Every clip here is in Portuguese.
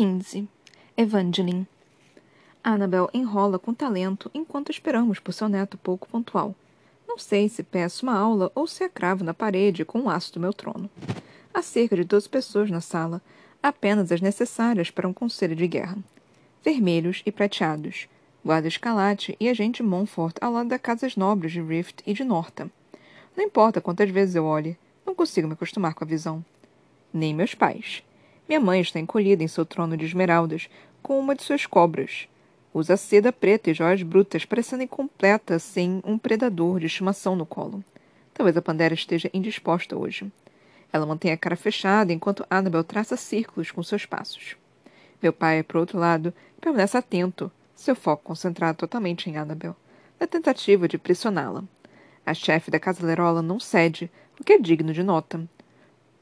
15. Evangeline. Annabel enrola com talento enquanto esperamos por seu neto pouco pontual. Não sei se peço uma aula ou se a cravo na parede com o aço do meu trono. Há cerca de doze pessoas na sala, apenas as necessárias para um conselho de guerra. Vermelhos e prateados, guarda escalate e agente Montfort ao lado das casas nobres de Rift e de Norta. Não importa quantas vezes eu olhe, não consigo me acostumar com a visão. Nem meus pais. Minha mãe está encolhida em seu trono de esmeraldas, com uma de suas cobras. Usa seda preta e joias brutas, parecendo incompleta sem um predador de estimação no colo. Talvez a Pandera esteja indisposta hoje. Ela mantém a cara fechada enquanto Annabel traça círculos com seus passos. Meu pai, por outro lado, permanece atento, seu foco concentrado totalmente em Annabel, na tentativa de pressioná-la. A chefe da Casa Lerola não cede, o que é digno de nota.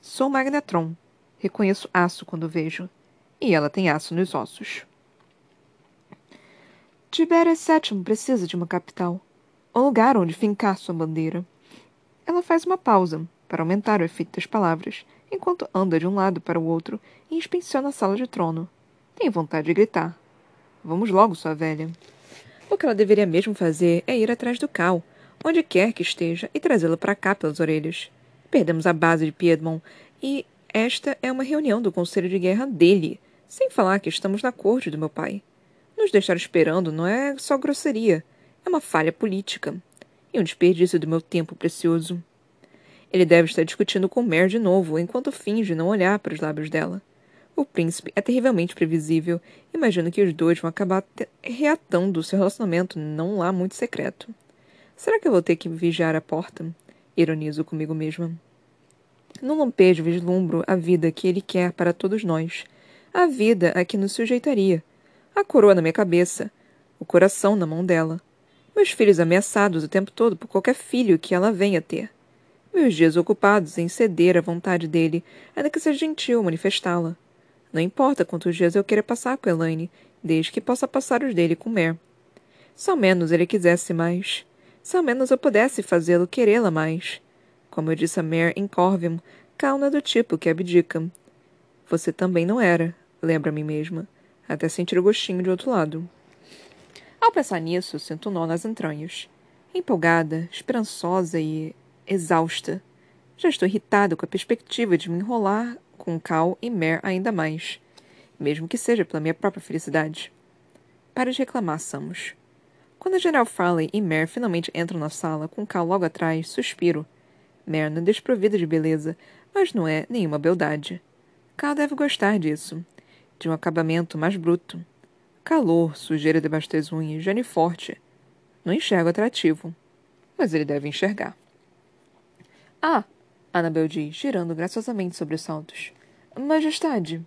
Sou Magnetron. Reconheço aço quando vejo. E ela tem aço nos ossos. Tibéria VII precisa de uma capital. Um lugar onde fincar sua bandeira. Ela faz uma pausa, para aumentar o efeito das palavras, enquanto anda de um lado para o outro e inspeciona a sala de trono. Tem vontade de gritar. Vamos logo, sua velha. O que ela deveria mesmo fazer é ir atrás do Cal, onde quer que esteja, e trazê-lo para cá pelas orelhas. Perdemos a base de Piedmont e esta é uma reunião do Conselho de Guerra dele, sem falar que estamos na corte do meu pai. Nos deixar esperando não é só grosseria, é uma falha política. E um desperdício do meu tempo precioso. Ele deve estar discutindo com Mare de novo, enquanto finge não olhar para os lábios dela. O príncipe é terrivelmente previsível. Imagino que os dois vão acabar reatando seu relacionamento não lá muito secreto. Será que eu vou ter que vigiar a porta? Ironizo comigo mesma. No lampejo vislumbro a vida que ele quer para todos nós. A vida a que nos sujeitaria a coroa na minha cabeça, o coração na mão dela, meus filhos ameaçados o tempo todo por qualquer filho que ela venha ter, meus dias ocupados em ceder à vontade dele, ainda que seja gentil manifestá-la. Não importa quantos dias eu queira passar com Elaine, desde que possa passar os dele com Mer. Se ao menos ele quisesse mais. Se ao menos eu pudesse fazê-lo querê-la mais. Como eu disse a Mer em Corvium, Calna é do tipo que abdica. Você também não era, lembra a mim mesma até sentir o gostinho de outro lado. Ao pensar nisso, sinto um nó nas entranhas. Empolgada, esperançosa e exausta. Já estou irritada com a perspectiva de me enrolar com Cal e Mer ainda mais, mesmo que seja pela minha própria felicidade. Para de reclamar, Samus. Quando a General Farley e Mer finalmente entram na sala, com Cal logo atrás, suspiro. Mer não é desprovida de beleza, mas não é nenhuma beldade. Cal deve gostar disso de um acabamento mais bruto. Calor, sujeira debaixo das unhas, gene forte. Não enxergo atrativo, mas ele deve enxergar. Ah! Annabel diz, girando graciosamente sobre os saltos. Majestade!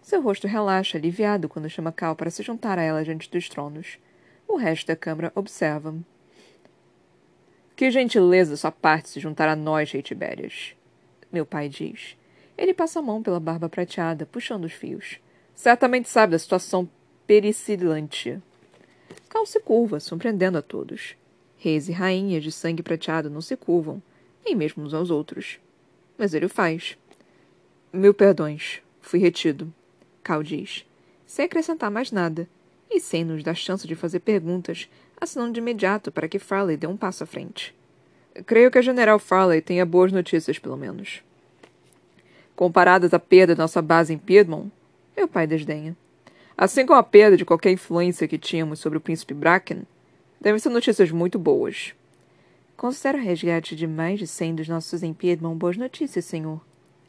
Seu rosto relaxa, aliviado, quando chama Cal para se juntar a ela diante dos tronos. O resto da câmara observa. Que gentileza sua parte se juntar a nós, Rei Tibérias. Meu pai diz. Ele passa a mão pela barba prateada, puxando os fios. Certamente sabe da situação pericilante. Cal se curva, surpreendendo a todos. Reis e rainhas de sangue prateado não se curvam, nem mesmo uns aos outros. Mas ele o faz. Mil perdões. Fui retido. Cal diz, sem acrescentar mais nada, e sem nos dar chance de fazer perguntas, assinando de imediato para que Farley dê um passo à frente. Creio que a General Farley tenha boas notícias, pelo menos. Comparadas à perda da nossa base em Piedmont, meu pai desdenha. Assim como a perda de qualquer influência que tínhamos sobre o príncipe Bracken, devem ser notícias muito boas. Considero o resgate de mais de cem dos nossos em Piedmont boas notícias, senhor.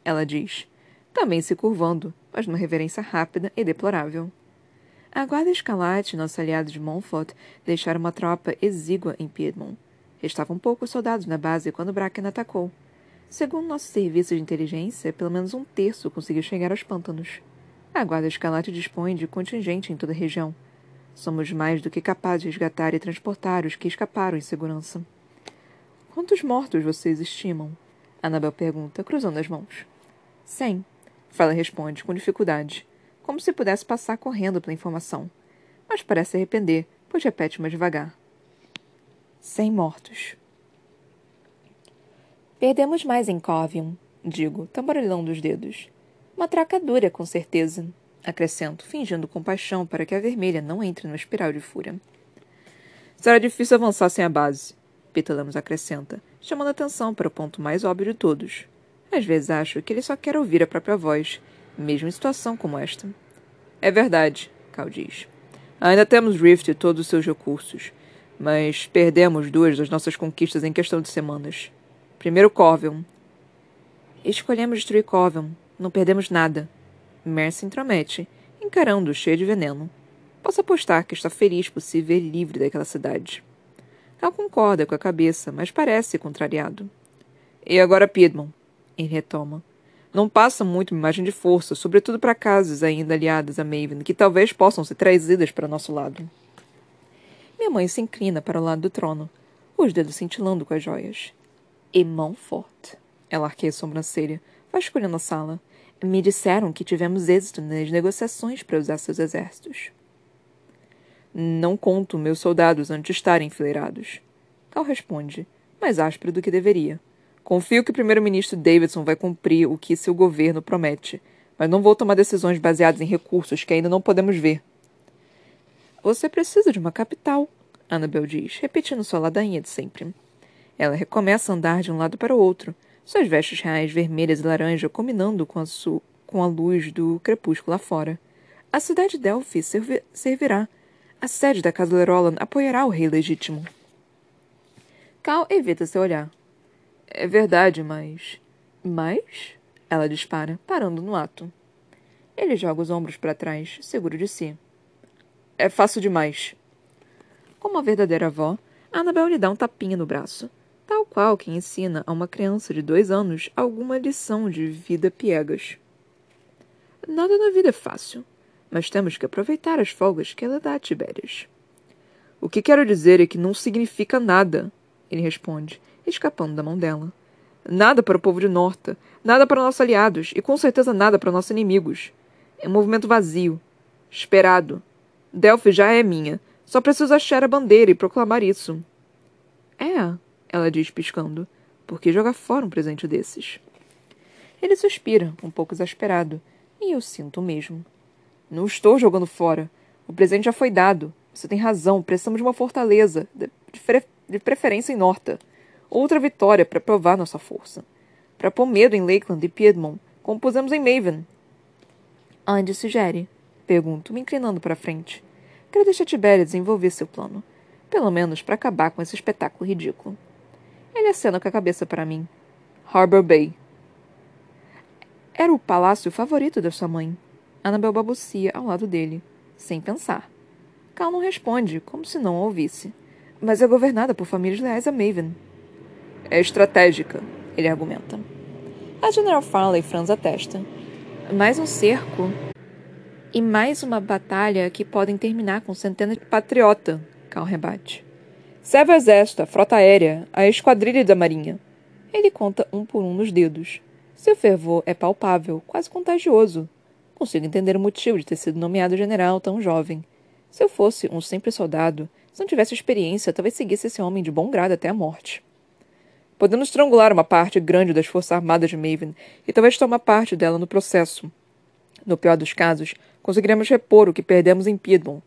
Ela diz, também se curvando, mas numa reverência rápida e deplorável. A guarda escalate, nosso aliado de Montfort, deixaram uma tropa exígua em Piedmont. Estavam poucos soldados na base quando Bracken atacou. Segundo nosso serviço de inteligência, pelo menos um terço conseguiu chegar aos pântanos. A Guarda Escalate dispõe de contingente em toda a região. Somos mais do que capazes de resgatar e transportar os que escaparam em segurança. Quantos mortos vocês estimam? Anabel pergunta, cruzando as mãos. Cem. Fala responde, com dificuldade, como se pudesse passar correndo pela informação. Mas parece arrepender, pois repete mais devagar. Cem mortos. Perdemos mais em Covium, digo, tamborilando os dedos. Uma troca dura, com certeza. acrescento, fingindo compaixão para que a vermelha não entre numa espiral de fúria. Será difícil avançar sem a base, Petalamos acrescenta, chamando atenção para o ponto mais óbvio de todos. Às vezes acho que ele só quer ouvir a própria voz, mesmo em situação como esta. É verdade, Cal diz. Ainda temos Rift e todos os seus recursos, mas perdemos duas das nossas conquistas em questão de semanas. Primeiro Corvion. Escolhemos destruir Corvion. Não perdemos nada. Mer se intromete, encarando-o cheio de veneno. Posso apostar que está feliz por se ver livre daquela cidade. Cal concorda com a cabeça, mas parece contrariado. E agora Piedmont? Ele retoma. Não passa muito uma imagem de força, sobretudo para casas ainda aliadas a Maven, que talvez possam ser trazidas para nosso lado. Minha mãe se inclina para o lado do trono, os dedos cintilando com as joias. E mão forte. Ela arqueia a sobrancelha, vasculhando a sala. Me disseram que tivemos êxito nas negociações para usar seus exércitos. Não conto meus soldados antes de estarem enfileirados. Cal responde, mais áspero do que deveria. Confio que o primeiro-ministro Davidson vai cumprir o que seu governo promete, mas não vou tomar decisões baseadas em recursos que ainda não podemos ver. Você precisa de uma capital, Annabel diz, repetindo sua ladainha de sempre. Ela recomeça a andar de um lado para o outro, suas vestes reais vermelhas e laranja combinando com a, com a luz do crepúsculo lá fora. A cidade de Delphi servi servirá. A sede da Casa Lerolan apoiará o rei legítimo. Cal evita seu olhar. É verdade, mas. Mas? Ela dispara, parando no ato. Ele joga os ombros para trás, seguro de si. É fácil demais. Como uma verdadeira avó, Annabel lhe dá um tapinha no braço, tal qual quem ensina a uma criança de dois anos alguma lição de vida piegas. Nada na vida é fácil, mas temos que aproveitar as folgas que ela dá a Tibérias. O que quero dizer é que não significa nada, ele responde, escapando da mão dela. Nada para o povo de Norta, nada para nossos aliados e com certeza nada para nossos inimigos. É um movimento vazio, esperado. Delphi já é minha. Só preciso achar a bandeira e proclamar isso. É, ela diz piscando. Por que jogar fora um presente desses? Ele suspira, um pouco exasperado, e eu sinto o mesmo. Não estou jogando fora. O presente já foi dado. Você tem razão, precisamos de uma fortaleza, de, de preferência em Norta. Outra vitória para provar nossa força. Para pôr medo em Lakeland e Piedmont, como pusemos em Maven. Andy sugere? Pergunto, me inclinando para frente. Quero deixar Tibéria desenvolver seu plano. Pelo menos para acabar com esse espetáculo ridículo. Ele acena com a cabeça para mim. Harbor Bay. Era o palácio favorito da sua mãe. Annabel babucia ao lado dele, sem pensar. Cal não responde, como se não a ouvisse. Mas é governada por famílias leais a Maven. É estratégica, ele argumenta. A General Farley franza a testa. Mais um cerco e mais uma batalha que podem terminar com centenas de patriota, Cal rebate. Serve o exército, a frota aérea, a esquadrilha da marinha. Ele conta um por um nos dedos. Seu fervor é palpável, quase contagioso. Consigo entender o motivo de ter sido nomeado general tão jovem. Se eu fosse um simples soldado, se não tivesse experiência, talvez seguisse esse homem de bom grado até a morte. Podemos estrangular uma parte grande das Forças Armadas de Maven e talvez tomar parte dela no processo. No pior dos casos, conseguiremos repor o que perdemos em Piedmont.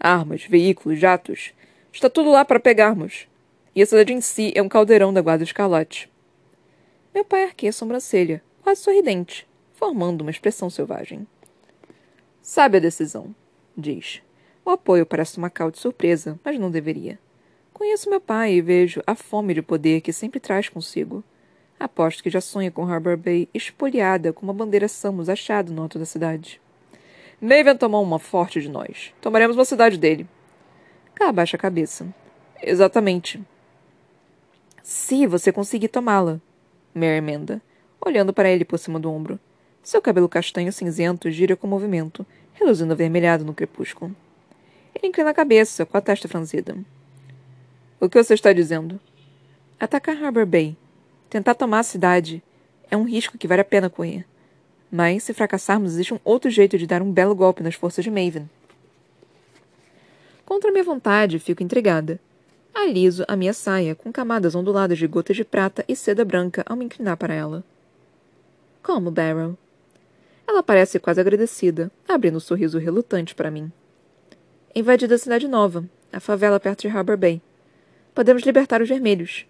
Armas, veículos, jatos. Está tudo lá para pegarmos. E a cidade em si é um caldeirão da Guarda Escarlate. Meu pai arqueia a sobrancelha, quase sorridente, formando uma expressão selvagem. Sabe a decisão, diz. O apoio parece uma cal de surpresa, mas não deveria. Conheço meu pai e vejo a fome de poder que sempre traz consigo. Aposto que já sonha com Harbor Bay espoliada com uma bandeira Samus achada no alto da cidade. Maven tomou uma forte de nós. Tomaremos uma cidade dele. Cá abaixa a cabeça. Exatamente. Se você conseguir tomá-la, Mary emenda, olhando para ele por cima do ombro. Seu cabelo castanho cinzento gira com movimento, reluzindo avermelhado no crepúsculo. Ele inclina a cabeça, com a testa franzida. O que você está dizendo? Atacar Harbor Bay. Tentar tomar a cidade. É um risco que vale a pena correr. Mas, se fracassarmos, existe um outro jeito de dar um belo golpe nas forças de Maven. Contra minha vontade, fico intrigada. Aliso a minha saia, com camadas onduladas de gotas de prata e seda branca ao me inclinar para ela. Como, Barrow? Ela parece quase agradecida, abrindo um sorriso relutante para mim. Invadida a cidade nova, a favela perto de Harbor Bay. Podemos libertar os vermelhos.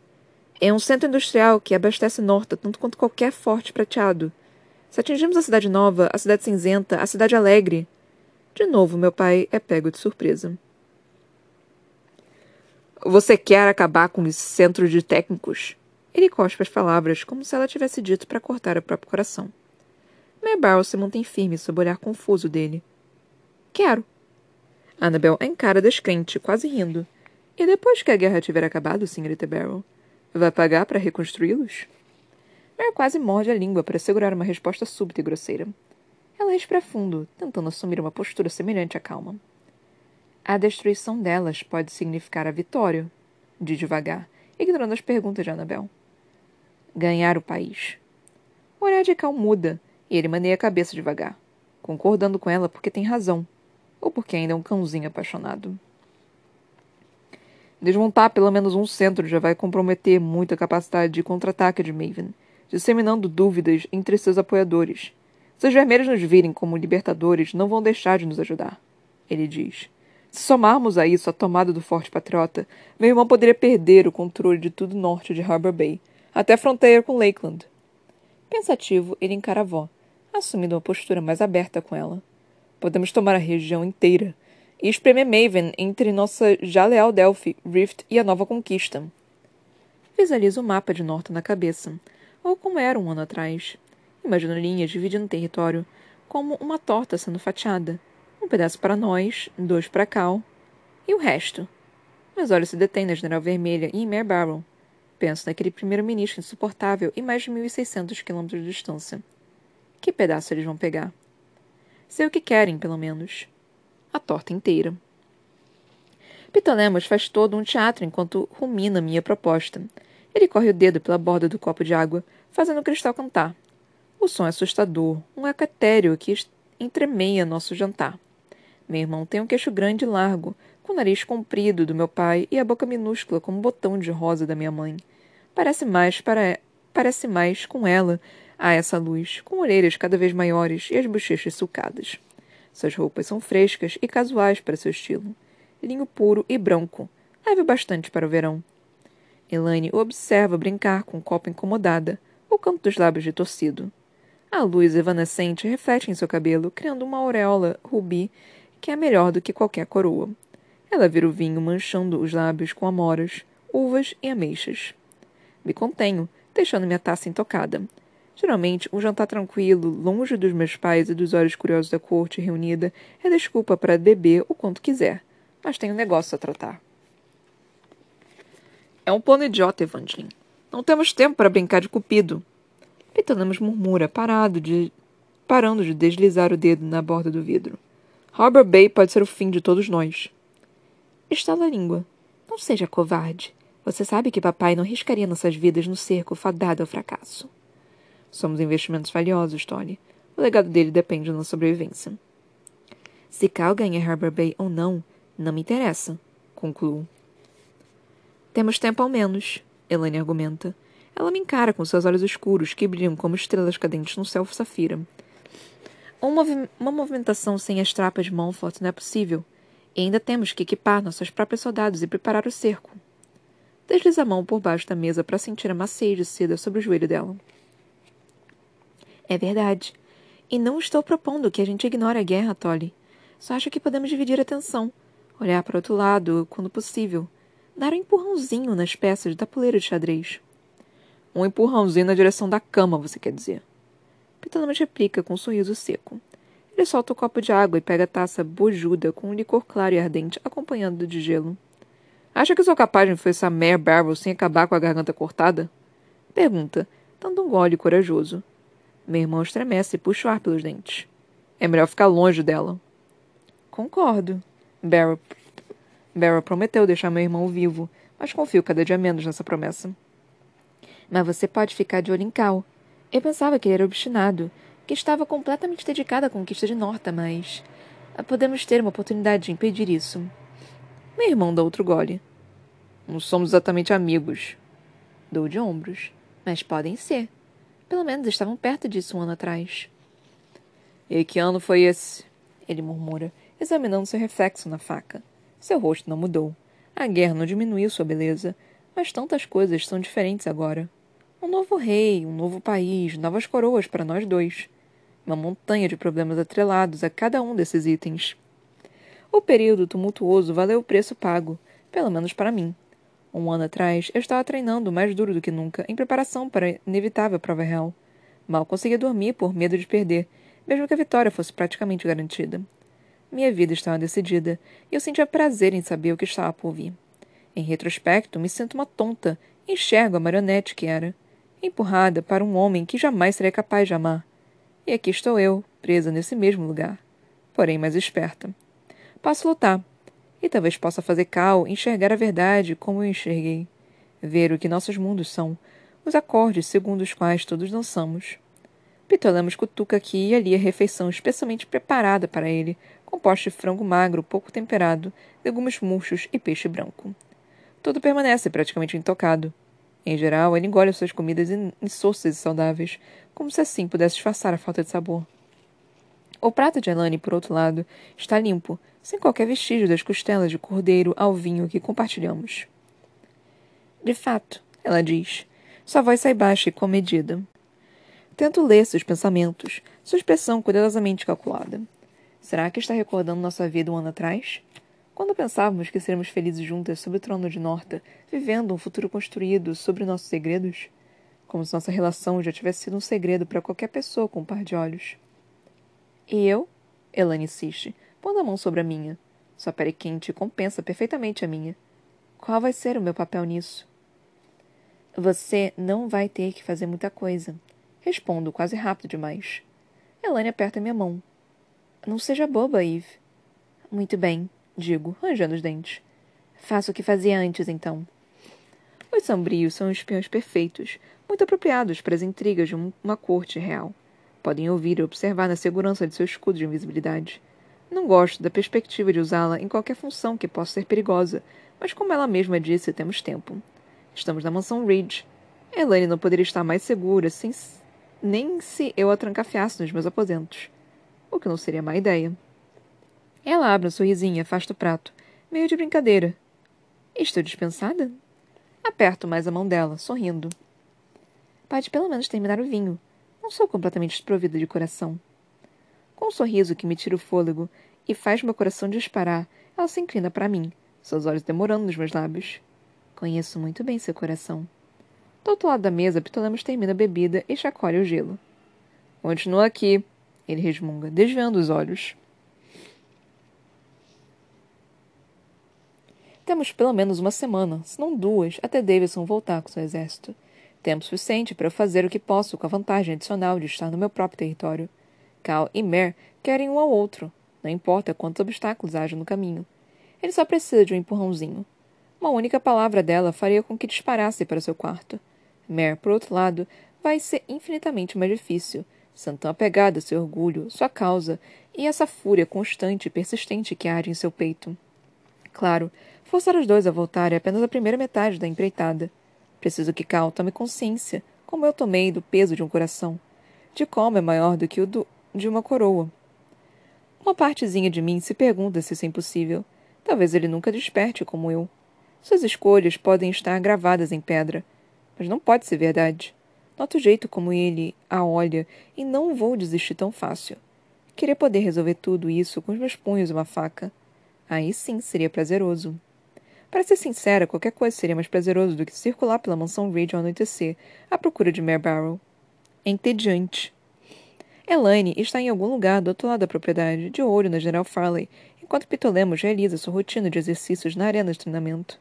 É um centro industrial que abastece Norta tanto quanto qualquer forte prateado. Se atingirmos a cidade nova, a cidade cinzenta, a cidade alegre. De novo, meu pai é pego de surpresa. Você quer acabar com esse centro de técnicos? Ele cospe as palavras como se ela tivesse dito para cortar o próprio coração. Mary se mantém firme sob o olhar confuso dele. Quero. Annabel encara descrente, quase rindo. E depois que a guerra tiver acabado, senhorita Barrow, vai pagar para reconstruí-los? Mary quase morde a língua para segurar uma resposta súbita e grosseira. Ela respira fundo, tentando assumir uma postura semelhante à calma. A destruição delas pode significar a vitória, diz devagar, ignorando as perguntas de Annabel. Ganhar o país. O olhar de Cal muda, e ele maneia a cabeça devagar, concordando com ela porque tem razão, ou porque ainda é um cãozinho apaixonado. Desmontar pelo menos um centro já vai comprometer muito a capacidade de contra-ataque de Maven, disseminando dúvidas entre seus apoiadores. Se os vermelhos nos virem como libertadores, não vão deixar de nos ajudar, ele diz. Se somarmos a isso a tomada do Forte Patriota, meu irmão poderia perder o controle de tudo norte de Harbor Bay, até a fronteira com Lakeland. Pensativo, ele encara a avó, assumindo uma postura mais aberta com ela. Podemos tomar a região inteira e espremer Maven entre nossa já leal Delphi, Rift e a Nova Conquista. Visualiza o mapa de Norton na cabeça, ou como era um ano atrás. Imagino linhas dividindo o território, como uma torta sendo fatiada, um pedaço para nós, dois para Cal. E o resto? Meus olhos se detêm na General Vermelha e em Mare Barrow. Penso naquele primeiro-ministro insuportável e mais de 1.600 quilômetros de distância. Que pedaço eles vão pegar? Sei o que querem, pelo menos. A torta inteira. Pitolemos faz todo um teatro enquanto rumina minha proposta. Ele corre o dedo pela borda do copo de água, fazendo o cristal cantar. O som é assustador, um eco etéreo que entremeia nosso jantar. Meu irmão tem um queixo grande e largo, com o nariz comprido do meu pai e a boca minúscula como um botão de rosa da minha mãe. Parece mais para parece mais com ela a essa luz, com orelhas cada vez maiores e as bochechas sulcadas. Suas roupas são frescas e casuais para seu estilo. Linho puro e branco, leve bastante para o verão. Elaine o observa brincar com o um copo incomodada, o canto dos lábios de torcido. A luz evanescente reflete em seu cabelo, criando uma auréola rubi que é melhor do que qualquer coroa. Ela vira o vinho manchando os lábios com amoras, uvas e ameixas. Me contenho, deixando minha taça intocada. Geralmente, um jantar tranquilo, longe dos meus pais e dos olhos curiosos da corte reunida, é desculpa para beber o quanto quiser. Mas tenho um negócio a tratar. É um plano idiota, Evangeline. Não temos tempo para brincar de cupido. Petanamus murmura, parado de... parando de deslizar o dedo na borda do vidro. Harbor Bay pode ser o fim de todos nós. Estala a língua. Não seja covarde. Você sabe que papai não riscaria nossas vidas no cerco fadado ao fracasso. Somos investimentos valiosos, Tony. O legado dele depende da nossa sobrevivência. Se Cal ganha Harbor Bay ou não, não me interessa, concluo. Temos tempo ao menos, Elaine argumenta. Ela me encara com seus olhos escuros que brilham como estrelas cadentes no céu safira. Uma, movi uma movimentação sem as trapas de Montfort não é possível, e ainda temos que equipar nossos próprios soldados e preparar o cerco. Desliza a mão por baixo da mesa para sentir a maciez de seda sobre o joelho dela. É verdade. E não estou propondo que a gente ignore a guerra, Tolly. Só acho que podemos dividir a atenção, olhar para outro lado quando possível, dar um empurrãozinho nas peças da poleira de xadrez. Um empurrãozinho na direção da cama, você quer dizer? Pitalamas replica com um sorriso seco. Ele solta o copo de água e pega a taça bojuda com um licor claro e ardente, acompanhado de gelo. Acha que sou capaz de influenciar Mare Barrow sem acabar com a garganta cortada? Pergunta, dando um gole corajoso. Meu irmão estremece e puxa o ar pelos dentes. É melhor ficar longe dela. Concordo. Barrow, Barrow prometeu deixar meu irmão vivo, mas confio cada dia menos nessa promessa. Mas você pode ficar de olho em Cal. Eu pensava que ele era obstinado, que estava completamente dedicado à conquista de Norta, mas. Ah, podemos ter uma oportunidade de impedir isso. Meu irmão dá outro gole. Não somos exatamente amigos. Dou de ombros. Mas podem ser. Pelo menos estavam perto disso um ano atrás. E que ano foi esse? ele murmura, examinando seu reflexo na faca. Seu rosto não mudou. A guerra não diminuiu sua beleza, mas tantas coisas são diferentes agora. Um novo rei, um novo país, novas coroas para nós dois. Uma montanha de problemas atrelados a cada um desses itens. O período tumultuoso valeu o preço pago, pelo menos para mim. Um ano atrás, eu estava treinando mais duro do que nunca, em preparação para a inevitável prova real. Mal conseguia dormir por medo de perder, mesmo que a vitória fosse praticamente garantida. Minha vida estava decidida, e eu sentia prazer em saber o que estava por vir. Em retrospecto, me sinto uma tonta e enxergo a marionete que era, empurrada para um homem que jamais seria capaz de amar. E aqui estou eu, presa nesse mesmo lugar, porém mais esperta. Posso lutar, e talvez possa fazer Cal enxergar a verdade como eu enxerguei. Ver o que nossos mundos são, os acordes segundo os quais todos dançamos. Pitolamos cutuca aqui e ali a refeição especialmente preparada para ele, composta de frango magro, pouco temperado, legumes murchos e peixe branco. Tudo permanece praticamente intocado. Em geral, ele engole suas comidas insossas e saudáveis, como se assim pudesse disfarçar a falta de sabor. O prato de Elane, por outro lado, está limpo, sem qualquer vestígio das costelas de cordeiro ao vinho que compartilhamos. De fato, ela diz, sua voz sai baixa e comedida. Tento ler seus pensamentos, sua expressão cuidadosamente calculada. Será que está recordando nossa vida um ano atrás? Quando pensávamos que seríamos felizes juntas sob o trono de Norta, vivendo um futuro construído sobre nossos segredos? Como se nossa relação já tivesse sido um segredo para qualquer pessoa com um par de olhos. E eu? Elane insiste, pondo a mão sobre a minha. Sua pele quente compensa perfeitamente a minha. Qual vai ser o meu papel nisso? Você não vai ter que fazer muita coisa. Respondo, quase rápido demais. Elane aperta minha mão. Não seja boba, Eve. Muito bem, digo, ranjando os dentes. Faça o que fazia antes, então. Os sombrios são espiões perfeitos, muito apropriados para as intrigas de uma corte real. Podem ouvir e observar na segurança de seu escudo de invisibilidade. Não gosto da perspectiva de usá-la em qualquer função que possa ser perigosa, mas como ela mesma disse, temos tempo. Estamos na mansão Ridge. Elaine não poderia estar mais segura sem, nem se eu a trancafiasse nos meus aposentos. O que não seria má ideia. Ela abre um sorrisinho e afasta o prato, meio de brincadeira. Estou dispensada? Aperto mais a mão dela, sorrindo. Pode pelo menos terminar o vinho. Não sou completamente desprovida de coração. Um sorriso que me tira o fôlego e faz meu coração disparar, ela se inclina para mim, seus olhos demorando nos meus lábios. Conheço muito bem seu coração. Do outro lado da mesa, Pitolemos termina a bebida e chacoalha o gelo. Continua aqui, ele resmunga, desviando os olhos. Temos pelo menos uma semana, se não duas, até Davidson voltar com seu exército. Tempo suficiente para eu fazer o que posso com a vantagem adicional de estar no meu próprio território. Cal e Mer querem um ao outro, não importa quantos obstáculos haja no caminho. Ele só precisa de um empurrãozinho. Uma única palavra dela faria com que disparasse para seu quarto. Mer, por outro lado, vai ser infinitamente mais difícil, sendo tão apegada a seu orgulho, sua causa e essa fúria constante e persistente que arde em seu peito. Claro, forçar os dois a voltar é apenas a primeira metade da empreitada. Preciso que Cal tome consciência, como eu tomei, do peso de um coração, de como é maior do que o do, de uma coroa. Uma partezinha de mim se pergunta se isso é impossível. Talvez ele nunca desperte como eu. Suas escolhas podem estar gravadas em pedra, mas não pode ser verdade. Noto o jeito como ele a olha e não vou desistir tão fácil. Queria poder resolver tudo isso com os meus punhos e uma faca. Aí sim seria prazeroso. Para ser sincera, qualquer coisa seria mais prazeroso do que circular pela mansão Reed ao anoitecer, à procura de Mare Barrow. É entediante. Elaine está em algum lugar do outro lado da propriedade, de olho na General Farley, enquanto Pitolemos realiza sua rotina de exercícios na arena de treinamento.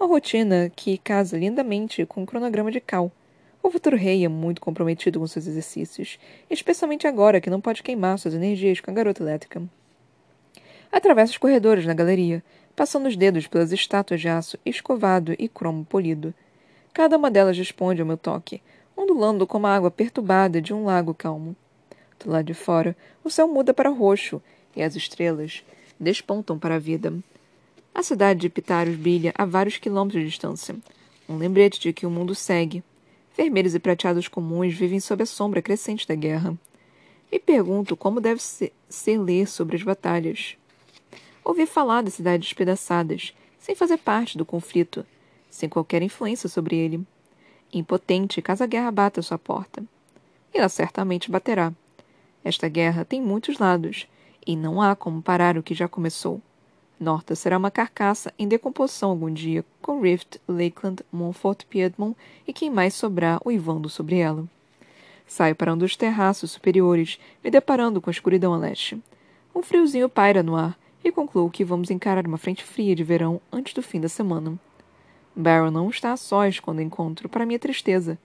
Uma rotina que casa lindamente com o cronograma de Cal. O futuro rei é muito comprometido com seus exercícios, especialmente agora que não pode queimar suas energias com a garota elétrica. Atravessa os corredores na galeria, passando os dedos pelas estátuas de aço escovado e cromo polido. Cada uma delas responde ao meu toque, ondulando como a água perturbada de um lago calmo. Do lado de fora, o céu muda para roxo e as estrelas despontam para a vida. A cidade de Pitários brilha a vários quilômetros de distância. Um lembrete de que o mundo segue. Vermelhos e prateados comuns vivem sob a sombra crescente da guerra. e pergunto como deve ser, ser ler sobre as batalhas. Ouvi falar das cidades despedaçadas, sem fazer parte do conflito, sem qualquer influência sobre ele. Impotente, caso a guerra bata à sua porta. E ela certamente baterá. Esta guerra tem muitos lados, e não há como parar o que já começou. Norta será uma carcaça em decomposição algum dia, com Rift, Lakeland, Montfort, Piedmont e quem mais sobrar uivando sobre ela. Saio para um dos terraços superiores, me deparando com a escuridão a leste. Um friozinho paira no ar, e concluo que vamos encarar uma frente fria de verão antes do fim da semana. Barrow não está a sós quando encontro, para minha tristeza.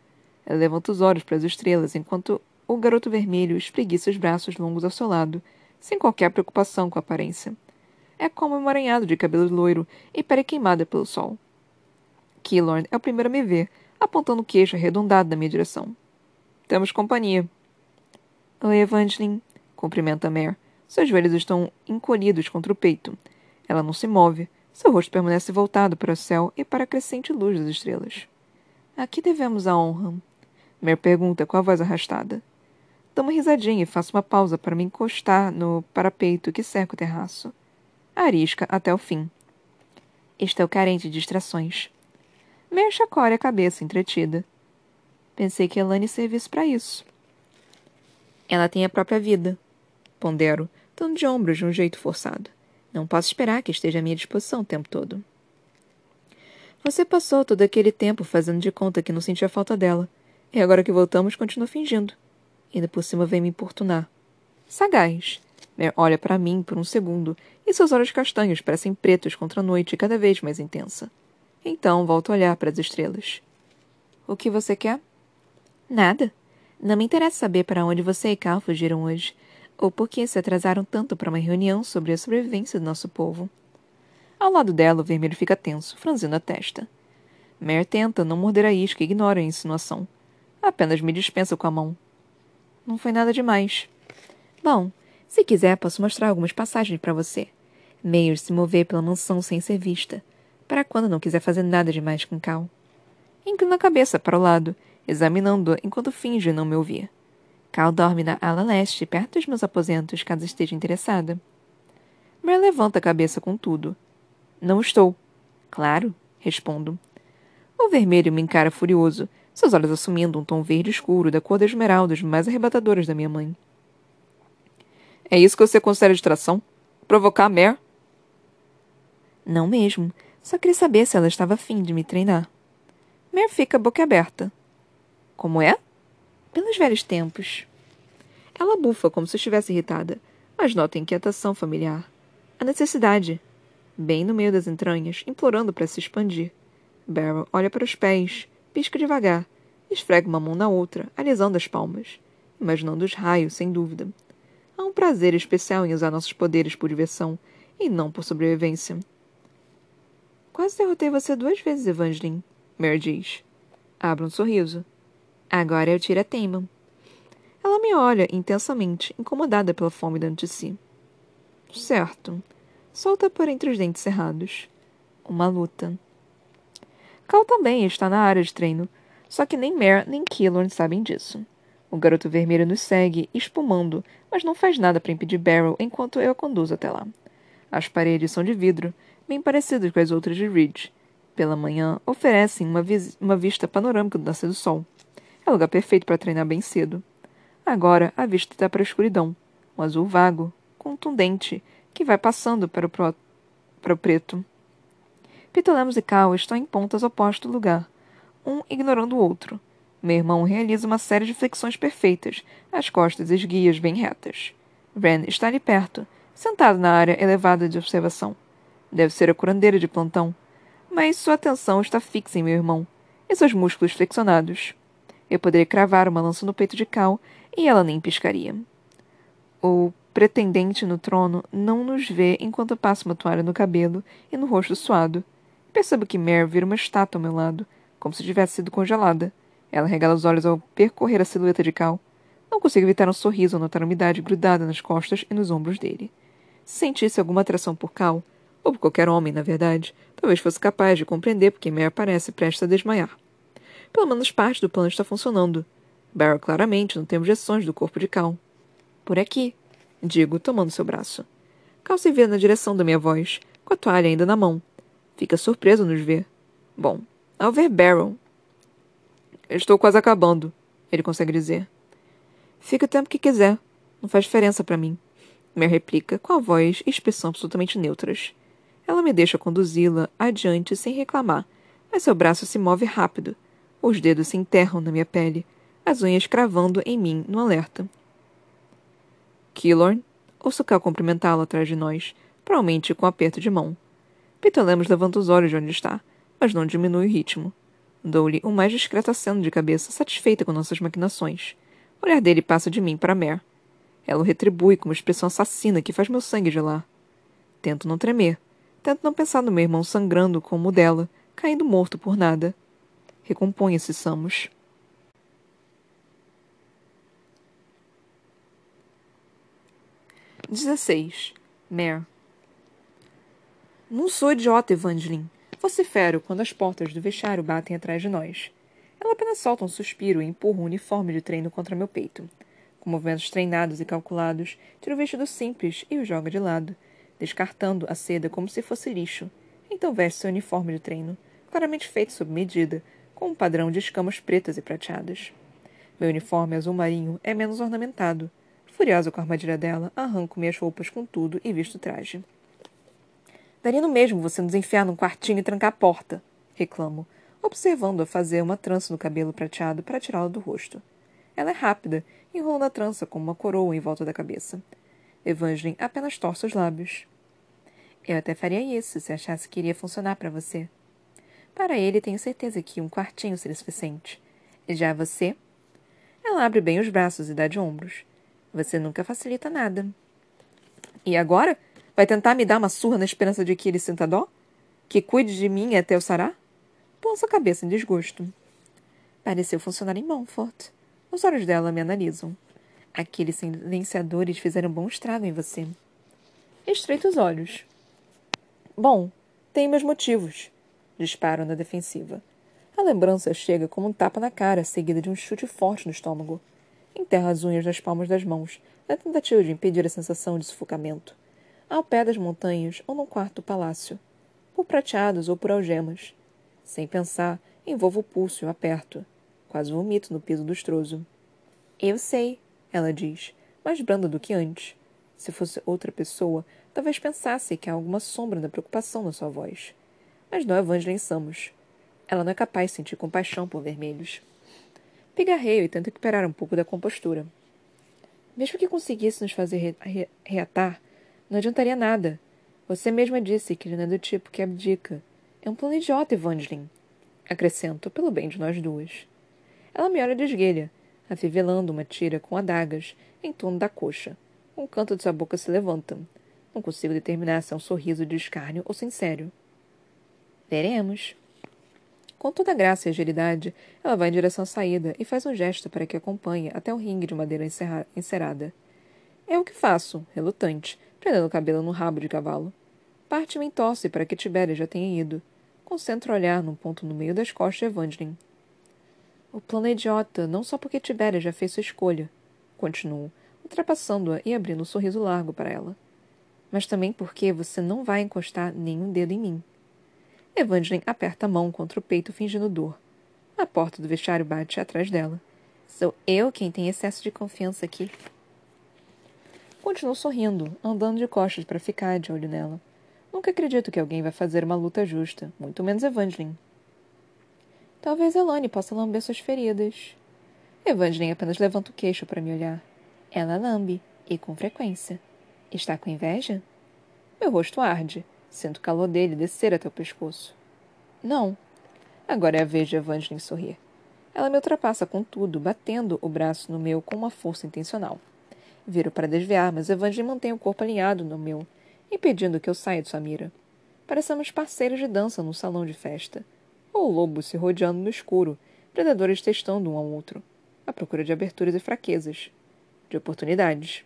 Ela levanta os olhos para as estrelas enquanto o garoto vermelho espreguiça os braços longos ao seu lado, sem qualquer preocupação com a aparência. É como um emaranhado de cabelo loiro e pele queimada pelo sol. Killorn é o primeiro a me ver, apontando o queixo arredondado na minha direção. Temos companhia. Oi, Evangeline, cumprimenta Mare. Seus joelhos estão encolhidos contra o peito. Ela não se move. Seu rosto permanece voltado para o céu e para a crescente luz das estrelas. A que devemos a honra? Mare pergunta com a voz arrastada. Dou uma risadinha e faço uma pausa para me encostar no parapeito que cerca o terraço. Arisca até o fim. Estou carente de distrações. Mare chacoalha a cabeça, entretida. Pensei que Elane servisse para isso. Ela tem a própria vida. Pondero, dando de ombros de um jeito forçado. Não posso esperar que esteja à minha disposição o tempo todo. Você passou todo aquele tempo fazendo de conta que não sentia falta dela. E agora que voltamos, continua fingindo. Ainda por cima vem me importunar. Sagaz. Mer olha para mim por um segundo, e seus olhos castanhos parecem pretos contra a noite cada vez mais intensa. Então volto a olhar para as estrelas. O que você quer? Nada. Não me interessa saber para onde você e Cal fugiram hoje, ou por que se atrasaram tanto para uma reunião sobre a sobrevivência do nosso povo. Ao lado dela, o vermelho fica tenso, franzindo a testa. Mer tenta não morder a isca e ignora a insinuação. Apenas me dispensa com a mão. Não foi nada demais. Bom, se quiser, posso mostrar algumas passagens para você. Meios se mover pela mansão sem ser vista, para quando não quiser fazer nada demais com Cal. Inclina a cabeça para o lado examinando-a enquanto finge não me ouvir. Cal dorme na ala leste, perto dos meus aposentos, caso esteja interessada. Mer levanta a cabeça com tudo. Não estou. Claro, respondo. O vermelho me encara furioso, seus olhos assumindo um tom verde escuro da cor das esmeraldas mais arrebatadoras da minha mãe. É isso que você considera distração? Provocar a Mer? Não mesmo. Só queria saber se ela estava afim de me treinar. Mer fica boquiaberta. Como é? Pelos velhos tempos. Ela bufa como se estivesse irritada, mas nota a inquietação familiar. A necessidade. Bem no meio das entranhas, implorando para se expandir. Barrow olha para os pés, pisca devagar, esfrega uma mão na outra, alisando as palmas, imaginando os raios, sem dúvida. Há um prazer especial em usar nossos poderes por diversão, e não por sobrevivência. Quase derrotei você duas vezes, Evangeline, Mary diz. Abra um sorriso. Agora eu tiro a teima. Ela me olha intensamente, incomodada pela fome dentro de si. Certo. Solta por entre os dentes cerrados. Uma luta. Cal também está na área de treino, só que nem Mare nem Killorn sabem disso. O garoto vermelho nos segue, espumando, mas não faz nada para impedir Barrel enquanto eu a conduzo até lá. As paredes são de vidro, bem parecidas com as outras de Ridge. Pela manhã, oferecem uma, uma vista panorâmica do nascer do sol. É lugar perfeito para treinar bem cedo. Agora a vista está para a escuridão, um azul vago, contundente, que vai passando para o, pro... para o preto. Pitolemos e Cal estão em pontas opostas do lugar, um ignorando o outro. Meu irmão realiza uma série de flexões perfeitas, as costas esguias bem retas. Ren está ali perto, sentado na área elevada de observação. Deve ser a curandeira de plantão, mas sua atenção está fixa em meu irmão e seus músculos flexionados. Eu poderia cravar uma lança no peito de Cal e ela nem piscaria. O pretendente no trono não nos vê enquanto passo uma toalha no cabelo e no rosto suado. Percebo que Mare vira uma estátua ao meu lado, como se tivesse sido congelada. Ela regala os olhos ao percorrer a silhueta de Cal. Não consigo evitar um sorriso ao notar a umidade grudada nas costas e nos ombros dele. Se sentisse alguma atração por Cal, ou por qualquer homem, na verdade, talvez fosse capaz de compreender porque Mare parece prestes a desmaiar. Pelo menos parte do plano está funcionando. Barrow claramente não tem objeções do corpo de Cal. Por aqui, digo, tomando seu braço. Cal se vira na direção da minha voz, com a toalha ainda na mão. Fica surpreso nos ver. Bom, ao ver Baron. Estou quase acabando, ele consegue dizer. Fica o tempo que quiser. Não faz diferença para mim. Mer replica, com a voz e expressão absolutamente neutras. Ela me deixa conduzi-la adiante sem reclamar, mas seu braço se move rápido. Os dedos se enterram na minha pele, as unhas cravando em mim no alerta. Killorn, ouço Cal cumprimentá-lo atrás de nós, provavelmente com um aperto de mão. Peter Lemos levanta os olhos de onde está, mas não diminui o ritmo. Dou-lhe um mais discreto aceno de cabeça, satisfeita com nossas maquinações. O olhar dele passa de mim para Mer. Ela o retribui com uma expressão assassina que faz meu sangue gelar. Tento não tremer. Tento não pensar no meu irmão sangrando como o dela, caindo morto por nada. Recomponha-se, Samus. Dezesseis. Mer. Não sou idiota, Evangeline. Vocifero quando as portas do vestiário batem atrás de nós. Ela apenas solta um suspiro e empurra um uniforme de treino contra meu peito. Com movimentos treinados e calculados, tira o vestido simples e o joga de lado, descartando a seda como se fosse lixo. Então veste seu uniforme de treino, claramente feito sob medida, com um padrão de escamas pretas e prateadas. Meu uniforme azul marinho é menos ornamentado. Furiosa com a armadilha dela, arranco minhas roupas com tudo e visto traje. Daria no mesmo você nos enfiar num quartinho e trancar a porta, reclamo, observando-a fazer uma trança no cabelo prateado para tirá-la do rosto. Ela é rápida, enrolando a trança como uma coroa em volta da cabeça. Evangeline apenas torce os lábios. Eu até faria isso se achasse que iria funcionar para você. Para ele, tenho certeza que um quartinho seria suficiente. E já você? Ela abre bem os braços e dá de ombros. Você nunca facilita nada. E agora? Vai tentar me dar uma surra na esperança de que ele sinta dó? Que cuide de mim até eu sarar? Ponça a cabeça em desgosto. Pareceu funcionar em Montfort. Os olhos dela me analisam. Aqueles silenciadores fizeram bom estrago em você. Estreito os olhos. Bom, tenho meus motivos. Disparo na defensiva. A lembrança chega como um tapa na cara, seguida de um chute forte no estômago. Enterra as unhas nas palmas das mãos, na tentativa de impedir a sensação de sufocamento ao pé das montanhas ou num quarto palácio, por prateados ou por algemas. Sem pensar, envolvo o pulso e o aperto. Quase vomito no piso lustroso. Eu sei, ela diz, mais branda do que antes. Se fosse outra pessoa, talvez pensasse que há alguma sombra da preocupação na sua voz. Mas não é Evangeline Samos. Ela não é capaz de sentir compaixão por vermelhos. Pigarreio e tento recuperar um pouco da compostura. Mesmo que conseguisse nos fazer re reatar, não adiantaria nada. Você mesma disse que ele não é do tipo que abdica. É um plano idiota, Evangeline. Acrescento, pelo bem de nós duas. Ela me olha de esguelha, afivelando uma tira com adagas em torno da coxa. Um canto de sua boca se levanta. Não consigo determinar se é um sorriso de escárnio ou sincero. Veremos. Com toda graça e agilidade, ela vai em direção à saída e faz um gesto para que acompanhe até o ringue de madeira encerada. É o que faço, relutante, prendendo o cabelo no rabo de cavalo. Parte-me tosse para que Tibéria já tenha ido. Concentro o olhar num ponto no meio das costas de Evangeline. O plano é idiota, não só porque Tibéria já fez sua escolha. Continuo, ultrapassando-a e abrindo um sorriso largo para ela. Mas também porque você não vai encostar nenhum dedo em mim. Evangeline aperta a mão contra o peito fingindo dor. A porta do vestiário bate atrás dela. Sou eu quem tem excesso de confiança aqui. Continuo sorrindo, andando de costas para ficar de olho nela. Nunca acredito que alguém vai fazer uma luta justa, muito menos Evangeline. Talvez Elane possa lamber suas feridas. Evangeline apenas levanta o queixo para me olhar. Ela lambe, e com frequência. Está com inveja? Meu rosto arde. Sinto o calor dele descer até o pescoço. Não. Agora é a vez de Evangeline sorrir. Ela me ultrapassa com tudo, batendo o braço no meu com uma força intencional. Viro para desviar, mas Evangeline mantém o corpo alinhado no meu, impedindo que eu saia de sua mira. Parecemos parceiros de dança num salão de festa. Ou lobos se rodeando no escuro, predadores testando um ao outro, à procura de aberturas e fraquezas, de oportunidades.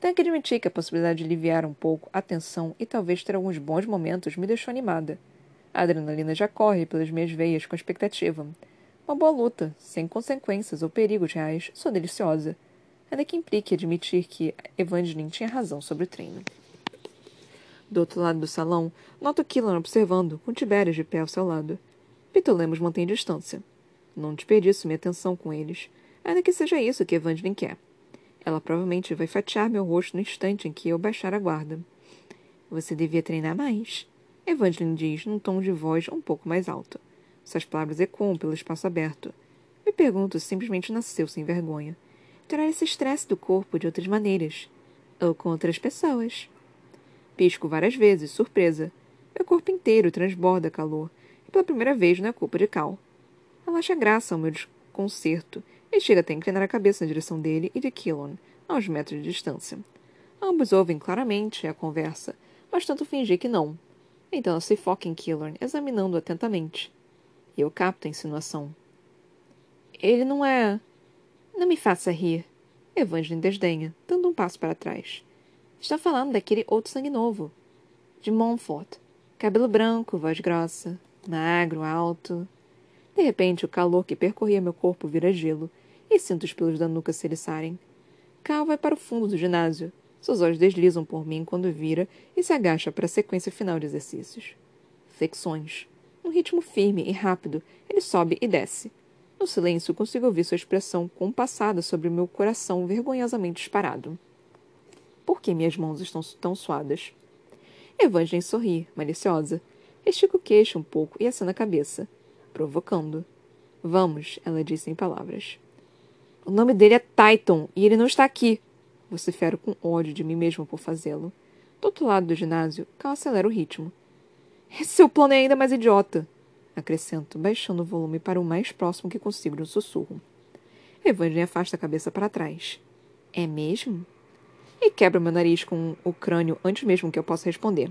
Tenho que admitir que a possibilidade de aliviar um pouco a tensão e talvez ter alguns bons momentos me deixou animada. A adrenalina já corre pelas minhas veias com expectativa. Uma boa luta, sem consequências ou perigos reais, sou deliciosa ainda que implique admitir que Evangeline tinha razão sobre o treino. Do outro lado do salão, noto Killan observando, com Tibérias de pé ao seu lado. Peter Lemos mantém distância. Não desperdiço minha atenção com eles, ainda que seja isso que Evangeline quer. Ela provavelmente vai fatiar meu rosto no instante em que eu baixar a guarda. Você devia treinar mais, Evangeline diz num tom de voz um pouco mais alto. Suas palavras ecoam pelo espaço aberto. Me pergunto se simplesmente nasceu sem vergonha. Tirar esse estresse do corpo de outras maneiras. Ou com outras pessoas. Pisco várias vezes, surpresa. Meu corpo inteiro transborda calor. E pela primeira vez não é culpa de Cal. Ela acha graça ao meu desconcerto e chega até a inclinar a cabeça na direção dele e de Killon, a uns metros de distância. Ambos ouvem claramente a conversa, mas tanto fingir que não. Então ela se foca em Killorn, examinando atentamente. Eu capto a insinuação. Ele não é. Não me faça rir. Evangeline desdenha, dando um passo para trás. Está falando daquele outro sangue novo. De Montfort. Cabelo branco, voz grossa, magro, alto. De repente, o calor que percorria meu corpo vira gelo e sinto os pelos da nuca se eriçarem. Cal vai para o fundo do ginásio, seus olhos deslizam por mim quando vira e se agacha para a sequência final de exercícios. Flexões. Num ritmo firme e rápido, ele sobe e desce. No silêncio, consigo ouvir sua expressão compassada sobre meu coração vergonhosamente disparado. Por que minhas mãos estão tão suadas? Evangeline sorri, maliciosa. Estica o queixo um pouco e acena a cabeça, provocando. Vamos, ela disse em palavras. O nome dele é Titan e ele não está aqui, vocifero com ódio de mim mesmo por fazê-lo. Do outro lado do ginásio, Cal acelera o ritmo. Esse seu plano é ainda mais idiota, acrescento, baixando o volume para o mais próximo que consigo de um sussurro. Evangeline afasta a cabeça para trás. É mesmo? E quebra meu nariz com o crânio antes mesmo que eu possa responder.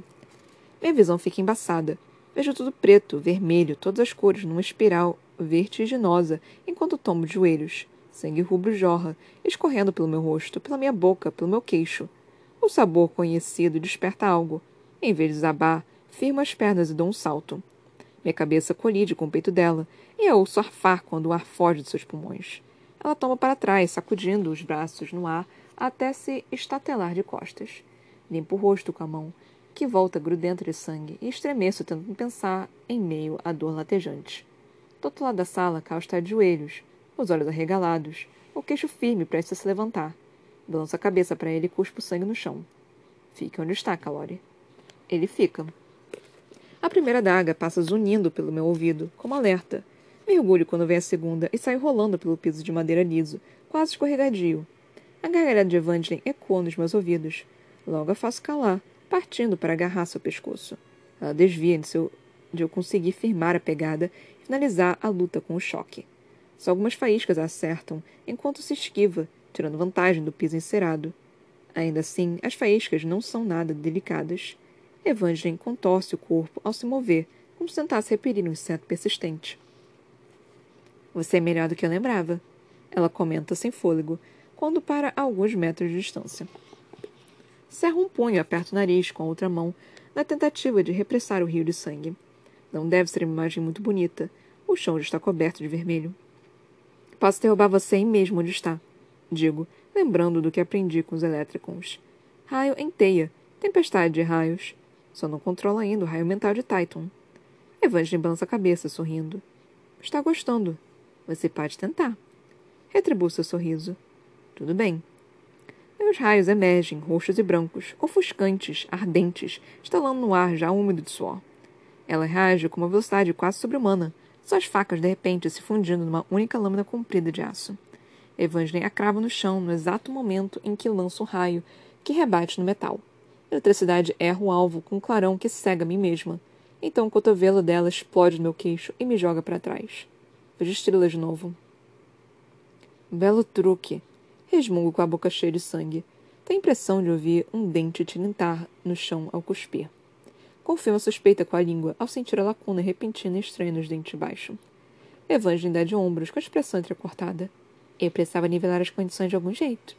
Minha visão fica embaçada. Vejo tudo preto, vermelho, todas as cores, numa espiral vertiginosa, enquanto tomo de joelhos. Sangue rubro jorra, escorrendo pelo meu rosto, pela minha boca, pelo meu queixo. O sabor conhecido desperta algo. Em vez de desabar, firmo as pernas e dou um salto. Minha cabeça colide com o peito dela, e eu ouço arfar quando o ar foge de seus pulmões. Ela toma para trás, sacudindo os braços no ar até se estatelar de costas. Limpo o rosto com a mão, que volta grudenta de sangue, e estremeço tentando pensar em meio à dor latejante. Do outro lado da sala, Cal está de joelhos, os olhos arregalados, o queixo firme prestes a se levantar. Balança a cabeça para ele e cuspa o sangue no chão. Fique onde está, Calori. Ele fica. A primeira daga passa zunindo pelo meu ouvido, como alerta. Mergulho quando vem a segunda e saio rolando pelo piso de madeira liso, quase escorregadio. A gargalhada de Evangeline ecoa nos meus ouvidos. Logo a faço calar, partindo para agarrar seu pescoço. Ela desvia de, seu, de eu conseguir firmar a pegada e finalizar a luta com o choque. Só algumas faíscas a acertam, enquanto se esquiva, tirando vantagem do piso encerado. Ainda assim, as faíscas não são nada delicadas. Evangeline contorce o corpo ao se mover, como se tentasse repelir um inseto persistente. Você é melhor do que eu lembrava, ela comenta sem fôlego, quando para a alguns metros de distância. Cerra um punho e aperta o nariz com a outra mão, na tentativa de repressar o rio de sangue. Não deve ser uma imagem muito bonita. O chão já está coberto de vermelho. Posso derrubar você aí mesmo onde está. Digo, lembrando do que aprendi com os elétricos. Raio em teia. Tempestade de raios. Só não controla ainda o raio mental de Titan. Evangeline balança a cabeça, sorrindo. Está gostando. Você pode tentar. Retribui seu sorriso. Tudo bem. Meus raios emergem, roxos e brancos, ofuscantes, ardentes, estalando no ar já úmido de suor. Ela reage com uma velocidade quase sobre-humana, suas facas de repente se fundindo numa única lâmina comprida de aço. Evangeline a crava no chão no exato momento em que lança um raio que rebate no metal. A eletricidade erra o alvo com um clarão que cega a mim mesma. Então o cotovelo dela explode no meu queixo e me joga para trás. Vejo estrelas de novo. Belo truque. Resmungo com a boca cheia de sangue. Tenho a impressão de ouvir um dente tilintar no chão ao cuspir. Confirma suspeita com a língua ao sentir a lacuna repentina e estranha nos dentes de baixo. Evangeline dá de ombros com a expressão entrecortada. Eu precisava nivelar as condições de algum jeito.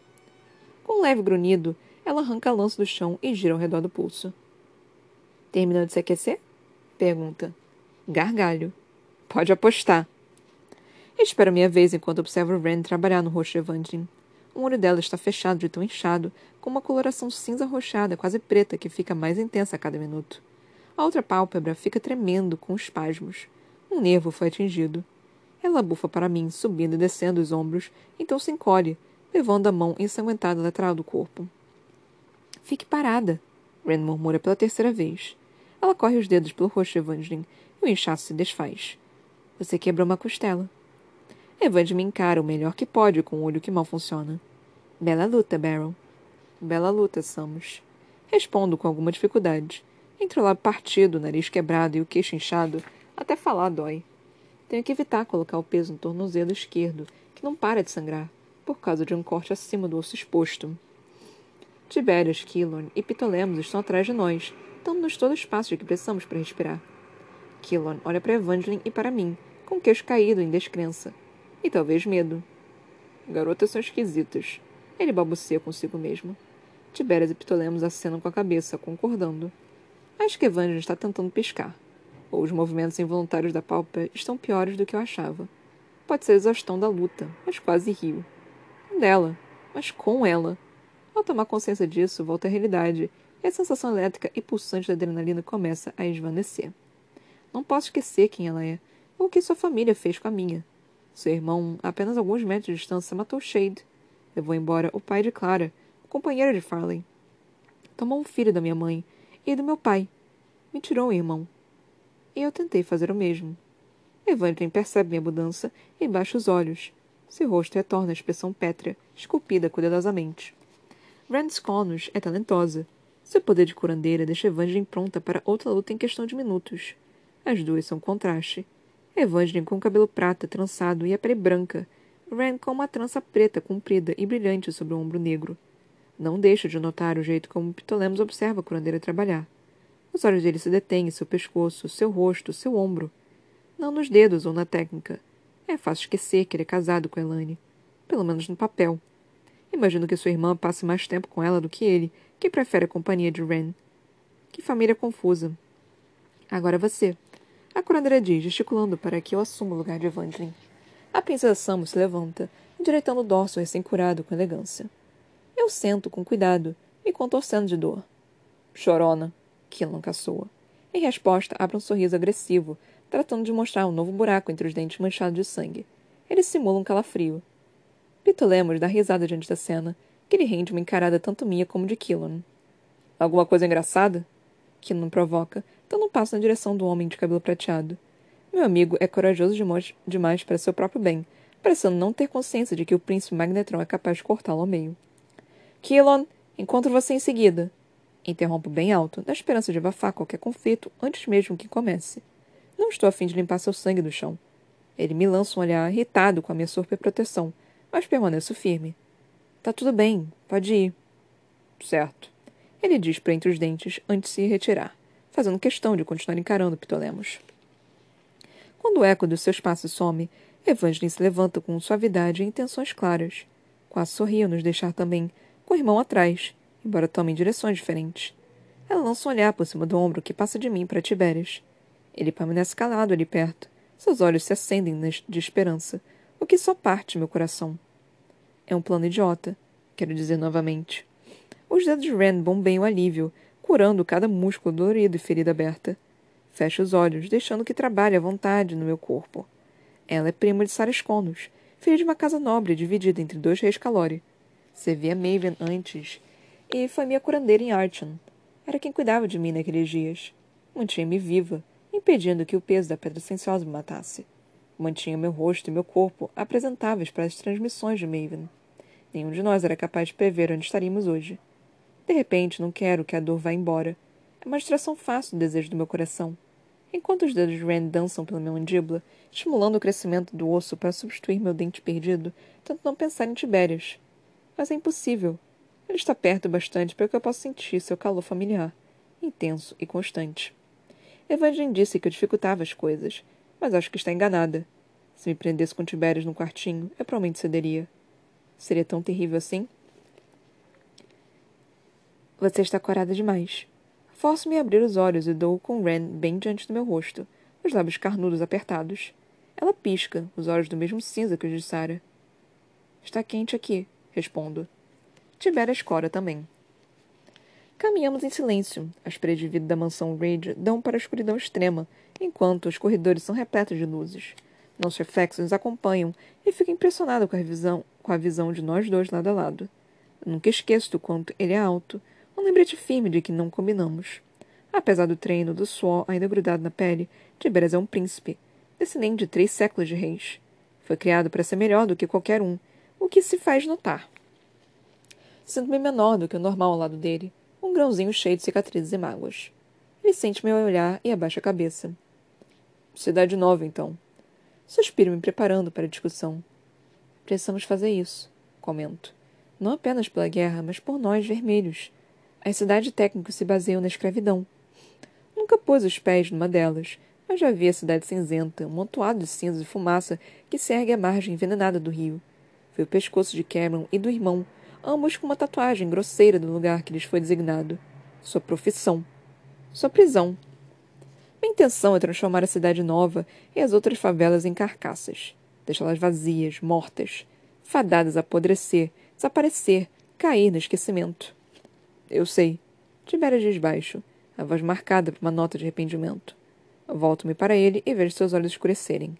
Com um leve grunhido, ela arranca a lança do chão e gira ao redor do pulso. Terminou de se aquecer? Pergunta. Gargalho. Pode apostar. Espero minha vez enquanto observo Ren trabalhar no rosto de Evangeline. Um olho dela está fechado de tão inchado, com uma coloração cinza roxada, quase preta, que fica mais intensa a cada minuto. A outra pálpebra fica tremendo com espasmos. Um nervo foi atingido. Ela bufa para mim, subindo e descendo os ombros, então se encolhe, levando a mão ensanguentada lateral do corpo. Fique parada, Ren murmura pela terceira vez. Ela corre os dedos pelo rosto de Evangeline e o inchaço se desfaz. Você quebrou uma costela. Evangeline encara o melhor que pode com o olho que mal funciona. Bela luta, Baron. Bela luta, Samus. Respondo com alguma dificuldade. Entre o lábio partido, o nariz quebrado e o queixo inchado, até falar dói. Tenho que evitar colocar o peso no tornozelo esquerdo, que não para de sangrar, por causa de um corte acima do osso exposto. Tiberius, Killorn e Pitolemos estão atrás de nós, dando-nos todo o espaço de que precisamos para respirar. Killorn olha para Evangeline e para mim, com o queixo caído em descrença. E talvez medo. Garotas são esquisitas. Ele balbucia consigo mesmo. Tiberias e Ptolemos acenam com a cabeça, concordando. Acho que Evangeline está tentando piscar. Ou os movimentos involuntários da pálpebra estão piores do que eu achava. Pode ser exaustão da luta, mas quase rio. Dela, mas com ela. Ao tomar consciência disso, volta à realidade, e a sensação elétrica e pulsante da adrenalina começa a esvanecer. Não posso esquecer quem ela é, ou o que sua família fez com a minha. Seu irmão, a apenas alguns metros de distância, matou Shade, Levou embora o pai de Clara, o companheiro de Farley. Tomou um filho da minha mãe e do meu pai. Me tirou um irmão. E eu tentei fazer o mesmo. Evangeline percebe minha mudança e baixa os olhos. Seu rosto retorna à expressão pétrea, esculpida cuidadosamente. Rand Connors é talentosa. Seu poder de curandeira deixa Evangeline pronta para outra luta em questão de minutos. As duas são contraste. Evangeline com o cabelo prata trançado e a pele branca, Ren com uma trança preta comprida e brilhante sobre o ombro negro. Não deixa de notar o jeito como Ptolemos observa a curandeira trabalhar. Os olhos dele se detêm em seu pescoço, seu rosto, seu ombro. Não nos dedos ou na técnica. É fácil esquecer que ele é casado com Elane. Pelo menos no papel. Imagino que sua irmã passe mais tempo com ela do que ele, que prefere a companhia de Ren. Que família confusa. Agora você. A curandeira diz, gesticulando para que eu assuma o lugar de Evangeline. A princesa Samus se levanta, endireitando o dorso recém-curado com elegância. Eu sento com cuidado, me contorcendo de dor. Chorona, Killan caçoa. Em resposta, abre um sorriso agressivo, tratando de mostrar um novo buraco entre os dentes manchados de sangue. Ele simula um calafrio. Pito Lemos dá risada diante da cena, que lhe rende uma encarada tanto minha como de Killan. Alguma coisa engraçada? Killan provoca, dando um passo na direção do homem de cabelo prateado. Meu amigo é corajoso demais para seu próprio bem, parecendo não ter consciência de que o príncipe Magnetron é capaz de cortá-lo ao meio. Kilon, encontro você em seguida. Interrompo bem alto, na esperança de abafar qualquer conflito antes mesmo que comece. Não estou a fim de limpar seu sangue do chão. Ele me lança um olhar irritado com a minha super proteção, mas permaneço firme. Tá tudo bem, pode ir. Certo. Ele diz por entre os dentes antes de se retirar, fazendo questão de continuar encarando Ptolemos. Quando o eco dos seus passos some, Evangeline se levanta com suavidade e intenções claras. Quase sorri ao nos deixar também, com o irmão atrás, embora tomem direções diferentes. Ela lança um olhar por cima do ombro que passa de mim para Tibérias. Ele permanece calado ali perto. Seus olhos se acendem de esperança, o que só parte meu coração. É um plano idiota, quero dizer novamente. Os dedos de Ren bombeiam alívio, curando cada músculo dolorido e ferida aberta. Fecho os olhos, deixando que trabalhe à vontade no meu corpo. Ela é prima de Sarah Sconos, filha de uma casa nobre dividida entre dois reis Calori. Servi a Maven antes e foi minha curandeira em Archon. Era quem cuidava de mim naqueles dias. Mantinha-me viva, impedindo que o peso da pedra silenciosa me matasse. Mantinha meu rosto e meu corpo apresentáveis para as transmissões de Maven. Nenhum de nós era capaz de prever onde estaríamos hoje. De repente, não quero que a dor vá embora. É uma distração fácil do desejo do meu coração. Enquanto os dedos de Rand dançam pela minha mandíbula, estimulando o crescimento do osso para substituir meu dente perdido, tento não pensar em Tibérias. Mas é impossível. Ele está perto bastante para que eu possa sentir seu calor familiar, intenso e constante. Evangeline disse que eu dificultava as coisas, mas acho que está enganada. Se me prendesse com Tibérias no quartinho, eu provavelmente cederia. Seria tão terrível assim? Você está corada demais, Forço-me a abrir os olhos e dou com Ren bem diante do meu rosto, os lábios carnudos apertados. Ela pisca, os olhos do mesmo cinza que os de Sarah. Está quente aqui, respondo. Tibera escora também. Caminhamos em silêncio. As paredes de vidro da mansão Reid dão para a escuridão extrema, enquanto os corredores são repletos de luzes. Nossos reflexos nos acompanham e fico impressionado com a visão, com a visão de nós dois lado a lado. Nunca esqueço do quanto ele é alto, um lembrete firme de que não combinamos. Apesar do treino, do suor ainda grudado na pele, Tiberias é um príncipe, descendente de três séculos de reis. Foi criado para ser melhor do que qualquer um, o que se faz notar. Sinto-me menor do que o normal ao lado dele, um grãozinho cheio de cicatrizes e mágoas. Ele sente meu olhar e abaixa a cabeça. Cidade nova, então. Suspiro me preparando para a discussão. Precisamos fazer isso, comento. Não apenas pela guerra, mas por nós, vermelhos. As cidades técnicas se baseiam na escravidão. Nunca pôs os pés numa delas, mas já vi a cidade cinzenta, um montoado de cinzas e fumaça que se ergue à margem envenenada do rio. Vi o pescoço de Cameron e do irmão, ambos com uma tatuagem grosseira do lugar que lhes foi designado. Sua profissão. Sua prisão. Minha intenção é transformar a cidade nova e as outras favelas em carcaças. Deixá-las vazias, mortas, fadadas a apodrecer, desaparecer, cair no esquecimento. Eu sei. Tibério diz baixo, a voz marcada por uma nota de arrependimento. Volto-me para ele e vejo seus olhos escurecerem.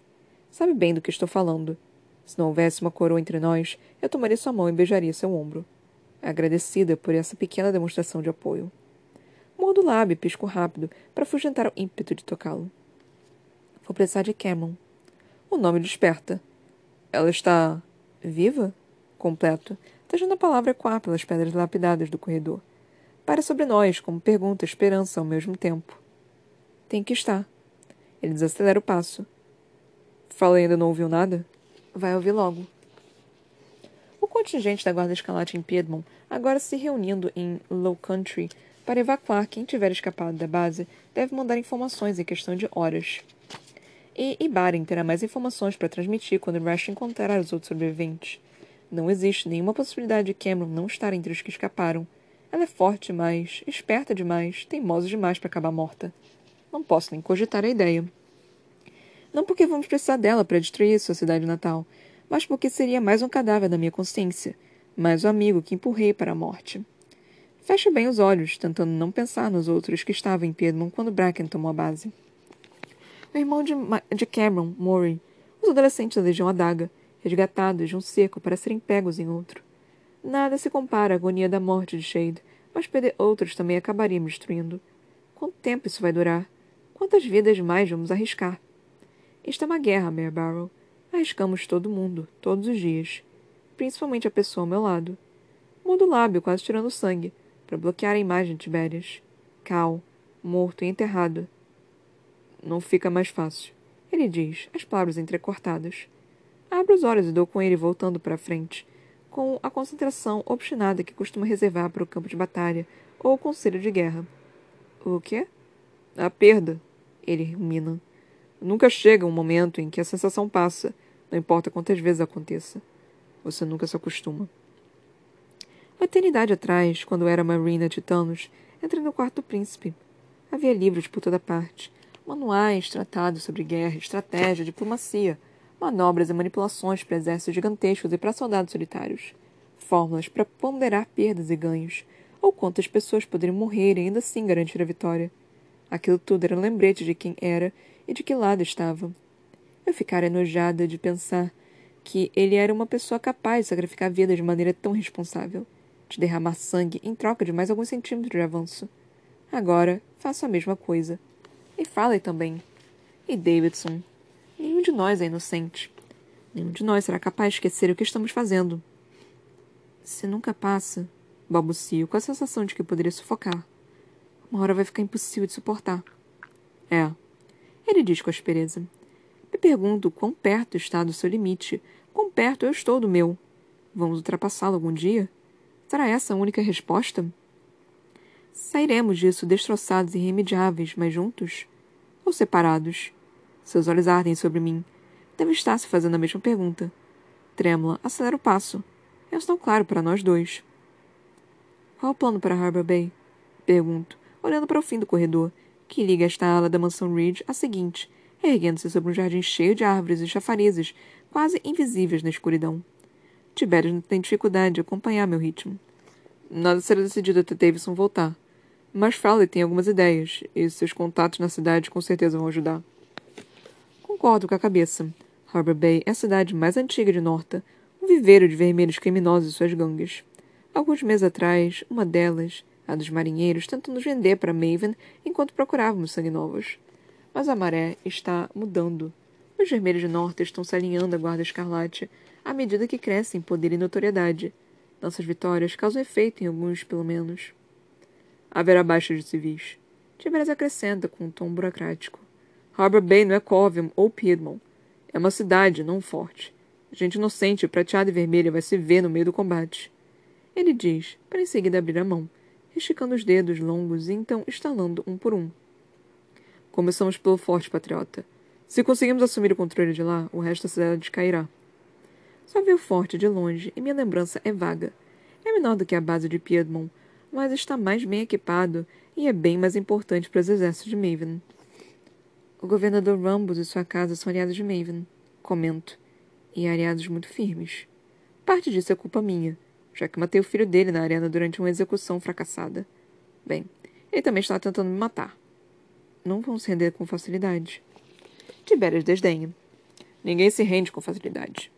Sabe bem do que estou falando. Se não houvesse uma coroa entre nós, eu tomaria sua mão e beijaria seu ombro. Agradecida por essa pequena demonstração de apoio. Mordo o lábio e pisco rápido para afugentar o ímpeto de tocá-lo. Vou precisar de Cameron. O nome desperta. Ela está. viva? Completo, tejando a palavra ecoar pelas pedras lapidadas do corredor. Para sobre nós, como pergunta e esperança ao mesmo tempo. Tem que estar. Ele desacelera o passo. Fala ainda não ouviu nada? Vai ouvir logo. O contingente da Guarda Escalate em Piedmont, agora se reunindo em Low Country para evacuar quem tiver escapado da base, deve mandar informações em questão de horas. E Ibaren terá mais informações para transmitir quando Rash encontrar os outros sobreviventes. Não existe nenhuma possibilidade de Cameron não estar entre os que escaparam. Ela é forte demais, esperta demais, teimosa demais para acabar morta. Não posso nem cogitar a ideia. Não porque vamos precisar dela para destruir sua cidade natal, mas porque seria mais um cadáver na minha consciência, mais um amigo que empurrei para a morte. Fecho bem os olhos, tentando não pensar nos outros que estavam em Piedmont quando Bracken tomou a base. O irmão de, Ma de Cameron, Murray, os adolescentes da Legião Adaga, resgatados de um cerco para serem pegos em outro. Nada se compara à agonia da morte de Shade, mas perder outros também acabaria me destruindo. Quanto tempo isso vai durar? Quantas vidas mais vamos arriscar? Esta é uma guerra, Mare Barrow. Arriscamos todo mundo, todos os dias. Principalmente a pessoa ao meu lado. Mudo o lábio, quase tirando sangue, para bloquear a imagem de Tibérias. Cal, morto e enterrado. Não fica mais fácil. Ele diz, as palavras entrecortadas. Abro os olhos e dou com ele voltando para a frente, com a concentração obstinada que costuma reservar para o campo de batalha ou o conselho de guerra. O quê? A perda, ele rumina. Nunca chega um momento em que a sensação passa, não importa quantas vezes aconteça. Você nunca se acostuma. Uma eternidade atrás, quando era Marina Titanos, entrei no quarto do príncipe. Havia livros por toda parte, manuais, tratados sobre guerra, estratégia, diplomacia, manobras e manipulações para exércitos gigantescos e para soldados solitários, fórmulas para ponderar perdas e ganhos, ou quantas pessoas poderiam morrer e ainda assim garantir a vitória. Aquilo tudo era um lembrete de quem era e de que lado estava. Eu ficara enojada de pensar que ele era uma pessoa capaz de sacrificar a vida de maneira tão responsável, de derramar sangue em troca de mais alguns centímetros de avanço. Agora faço a mesma coisa. E Farley também. E Davidson. Nenhum de nós é inocente. Nenhum de nós será capaz de esquecer o que estamos fazendo. Se nunca passa, balbucio com a sensação de que poderia sufocar. Uma hora vai ficar impossível de suportar. É, ele diz com aspereza. Me pergunto quão perto está do seu limite, quão perto eu estou do meu. Vamos ultrapassá-lo algum dia? Será essa a única resposta? Sairemos disso destroçados e irremediáveis, mas juntos? Ou separados? Seus olhos ardem sobre mim. Deve estar se fazendo a mesma pergunta. Trêmula, acelera o passo. É tão claro para nós dois. Qual o plano para Harbor Bay? Pergunto, olhando para o fim do corredor, que liga esta ala da mansão Ridge à seguinte, erguendo-se sobre um jardim cheio de árvores e chafarizes, quase invisíveis na escuridão. Tiberius não tem dificuldade de acompanhar meu ritmo. Nada será decidido até Davidson voltar. Mas Frawley tem algumas ideias, e seus contatos na cidade com certeza vão ajudar. Concordo com a cabeça. Harbor Bay é a cidade mais antiga de Norta, um viveiro de vermelhos criminosos e suas gangues. Alguns meses atrás, uma delas, a dos marinheiros, tentou nos vender para Maven enquanto procurávamos sangue novos. Mas a maré está mudando. Os vermelhos de Norte estão se alinhando à Guarda Escarlate à medida que crescem poder e notoriedade. Nossas vitórias causam efeito em alguns, pelo menos. Haverá baixas de civis. Tiberias acrescenta com um tom burocrático. Harbor Bay não é Covium ou Piedmont. É uma cidade, não um forte. Gente inocente, prateada e vermelha vai se ver no meio do combate. Ele diz, para em seguida abrir a mão, esticando os dedos longos e então estalando um por um. Começamos pelo Forte Patriota. Se conseguimos assumir o controle de lá, o resto da cidade cairá. Só vi o forte de longe e minha lembrança é vaga. É menor do que a base de Piedmont, mas está mais bem equipado e é bem mais importante para os exércitos de Maven. O governador Rambus e sua casa são aliados de Maven, comento, e aliados muito firmes. Parte disso é culpa minha, já que matei o filho dele na arena durante uma execução fracassada. Bem, ele também está tentando me matar. Não vão se render com facilidade. Tiberias desdenha. Ninguém se rende com facilidade.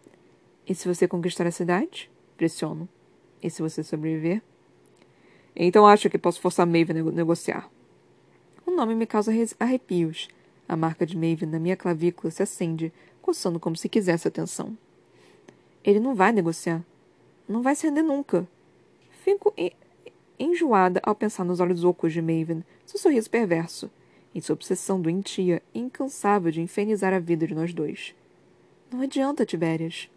E se você conquistar a cidade? Pressiono. E se você sobreviver? Então acho que posso forçar Maven a negociar. O nome me causa arrepios. A marca de Maven na minha clavícula se acende, coçando como se quisesse atenção. Ele não vai negociar. Não vai se render nunca. Fico enjoada ao pensar nos olhos ocos de Maven, seu sorriso perverso, e sua obsessão doentia e incansável de infernizar a vida de nós dois. Não adianta, Tibérias.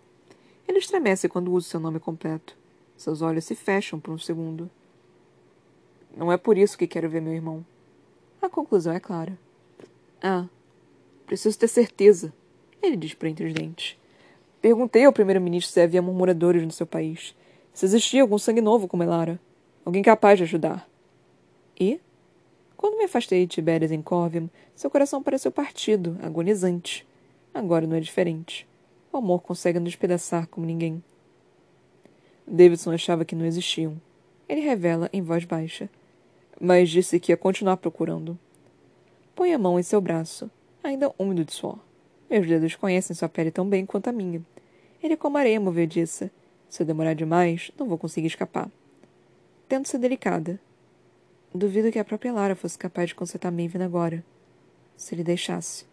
Ele estremece quando usa seu nome completo. Seus olhos se fecham por um segundo. Não é por isso que quero ver meu irmão. A conclusão é clara. Ah, preciso ter certeza, ele diz por entre os dentes. Perguntei ao primeiro-ministro se havia murmuradores no seu país. Se existia algum sangue novo como Elara. Alguém capaz de ajudar. E? Quando me afastei de Tibérias em Corvium, seu coração pareceu partido, agonizante. Agora não é diferente. O amor consegue nos despedaçar como ninguém. Davidson achava que não existiam. Ele revela em voz baixa. Mas disse que ia continuar procurando. Põe a mão em seu braço, ainda úmido de suor. Meus dedos conhecem sua pele tão bem quanto a minha. Ele é como areia movediça. Se eu demorar demais, não vou conseguir escapar. Tento ser delicada. Duvido que a própria Lara fosse capaz de consertar Maven agora. Se ele deixasse.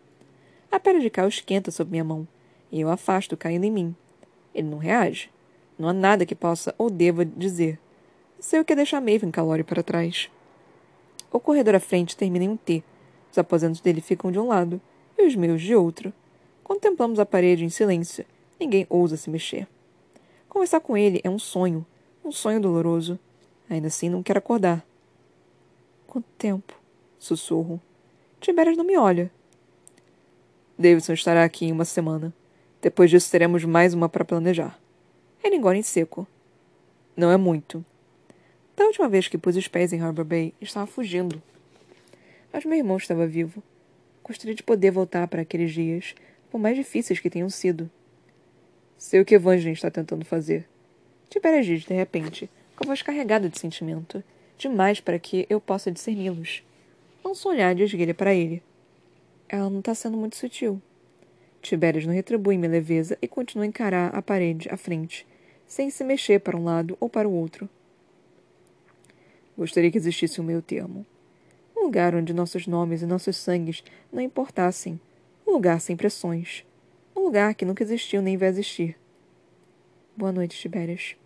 A pele de Cal esquenta sob minha mão e eu afasto, caindo em mim. Ele não reage. Não há nada que possa ou deva dizer. Sei o que é deixar Maven calório para trás. O corredor à frente termina em um T. Os aposentos dele ficam de um lado e os meus de outro. Contemplamos a parede em silêncio. Ninguém ousa se mexer. Conversar com ele é um sonho. Um sonho doloroso. Ainda assim, não quero acordar. Quanto tempo? Sussurro. Tiberias não me olha. Davidson estará aqui em uma semana. Depois disso, teremos mais uma para planejar. Ele engole em seco. Não é muito. Da última vez que pus os pés em Harbor Bay, estava fugindo. Mas meu irmão estava vivo. Gostaria de poder voltar para aqueles dias, por mais difíceis que tenham sido. Sei o que Evangeline está tentando fazer. Tibéria diz, de repente, com a voz carregada de sentimento, demais para que eu possa discerni-los. Lanço um olhar de esguelha para ele. Ela não está sendo muito sutil. Tibérias não retribui minha leveza e continua a encarar a parede à frente, sem se mexer para um lado ou para o outro. Gostaria que existisse um meio termo. Um lugar onde nossos nomes e nossos sangues não importassem. Um lugar sem pressões. Um lugar que nunca existiu nem vai existir. Boa noite, Tibérias.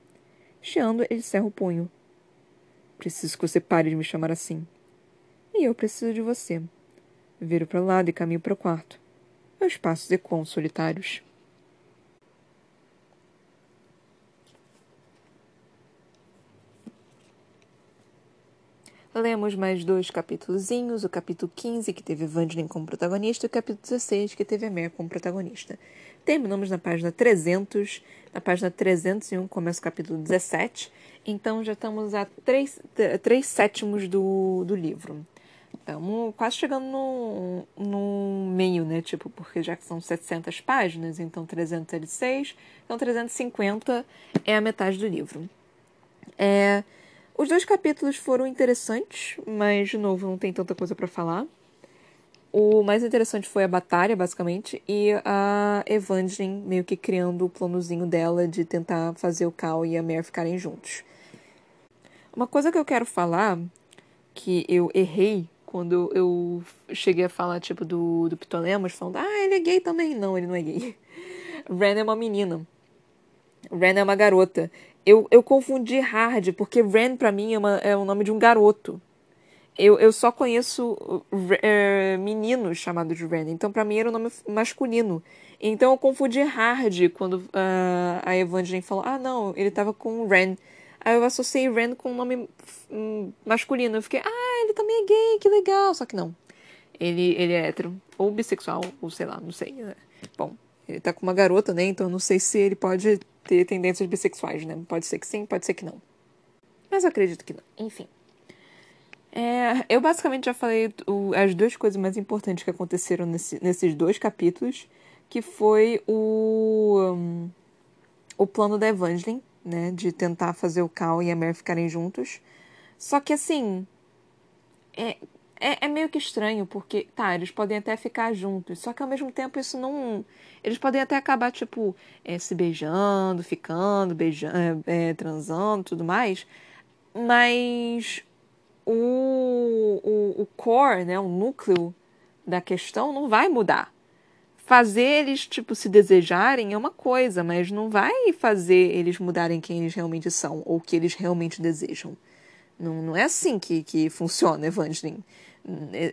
Chiando, ele cerra o punho. Preciso que você pare de me chamar assim. E eu preciso de você. Viro para o lado e caminho para o quarto meus passos ecoam solitários. Lemos mais dois capítulozinhos, o capítulo 15, que teve Evangeline como protagonista, e o capítulo 16, que teve a Mare como protagonista. Terminamos na página 300, na página 301 começa o capítulo 17, então já estamos a três, três sétimos do, do livro. Estamos quase chegando no, no meio, né? Tipo, porque já que são 700 páginas, então 306, então 350 é a metade do livro. É, os dois capítulos foram interessantes, mas, de novo, não tem tanta coisa para falar. O mais interessante foi a batalha, basicamente, e a Evangeline meio que criando o planozinho dela de tentar fazer o Cal e a Mare ficarem juntos. Uma coisa que eu quero falar, que eu errei quando eu cheguei a falar, tipo, do, do Ptolemos, falando, ah, ele é gay também. Não, ele não é gay. Ren é uma menina. Ren é uma garota. Eu, eu confundi Hard, porque Ren pra mim é, uma, é o nome de um garoto. Eu, eu só conheço é, meninos chamados de Ren, então para mim era o um nome masculino. Então eu confundi Hard quando uh, a Evangeline falou: ah, não, ele tava com Ren. Aí eu associei Ren com um nome um, masculino. Eu fiquei, ah, ele também é gay, que legal. Só que não. Ele, ele é hétero, ou bissexual, ou sei lá, não sei. Né? Bom, ele tá com uma garota, né? Então não sei se ele pode ter tendências bissexuais, né? Pode ser que sim, pode ser que não. Mas eu acredito que não. Enfim. É, eu basicamente já falei o, as duas coisas mais importantes que aconteceram nesse, nesses dois capítulos, que foi o, um, o plano da Evangeline, né, de tentar fazer o Cal e a Mare ficarem juntos. Só que assim, é, é, é, meio que estranho, porque, tá, eles podem até ficar juntos, só que ao mesmo tempo isso não. Eles podem até acabar, tipo, é, se beijando, ficando, beijando, é, é, transando tudo mais, mas o, o, o core, né, o núcleo da questão não vai mudar fazer eles, tipo, se desejarem é uma coisa, mas não vai fazer eles mudarem quem eles realmente são ou o que eles realmente desejam. Não, não é assim que, que funciona, Evangeline.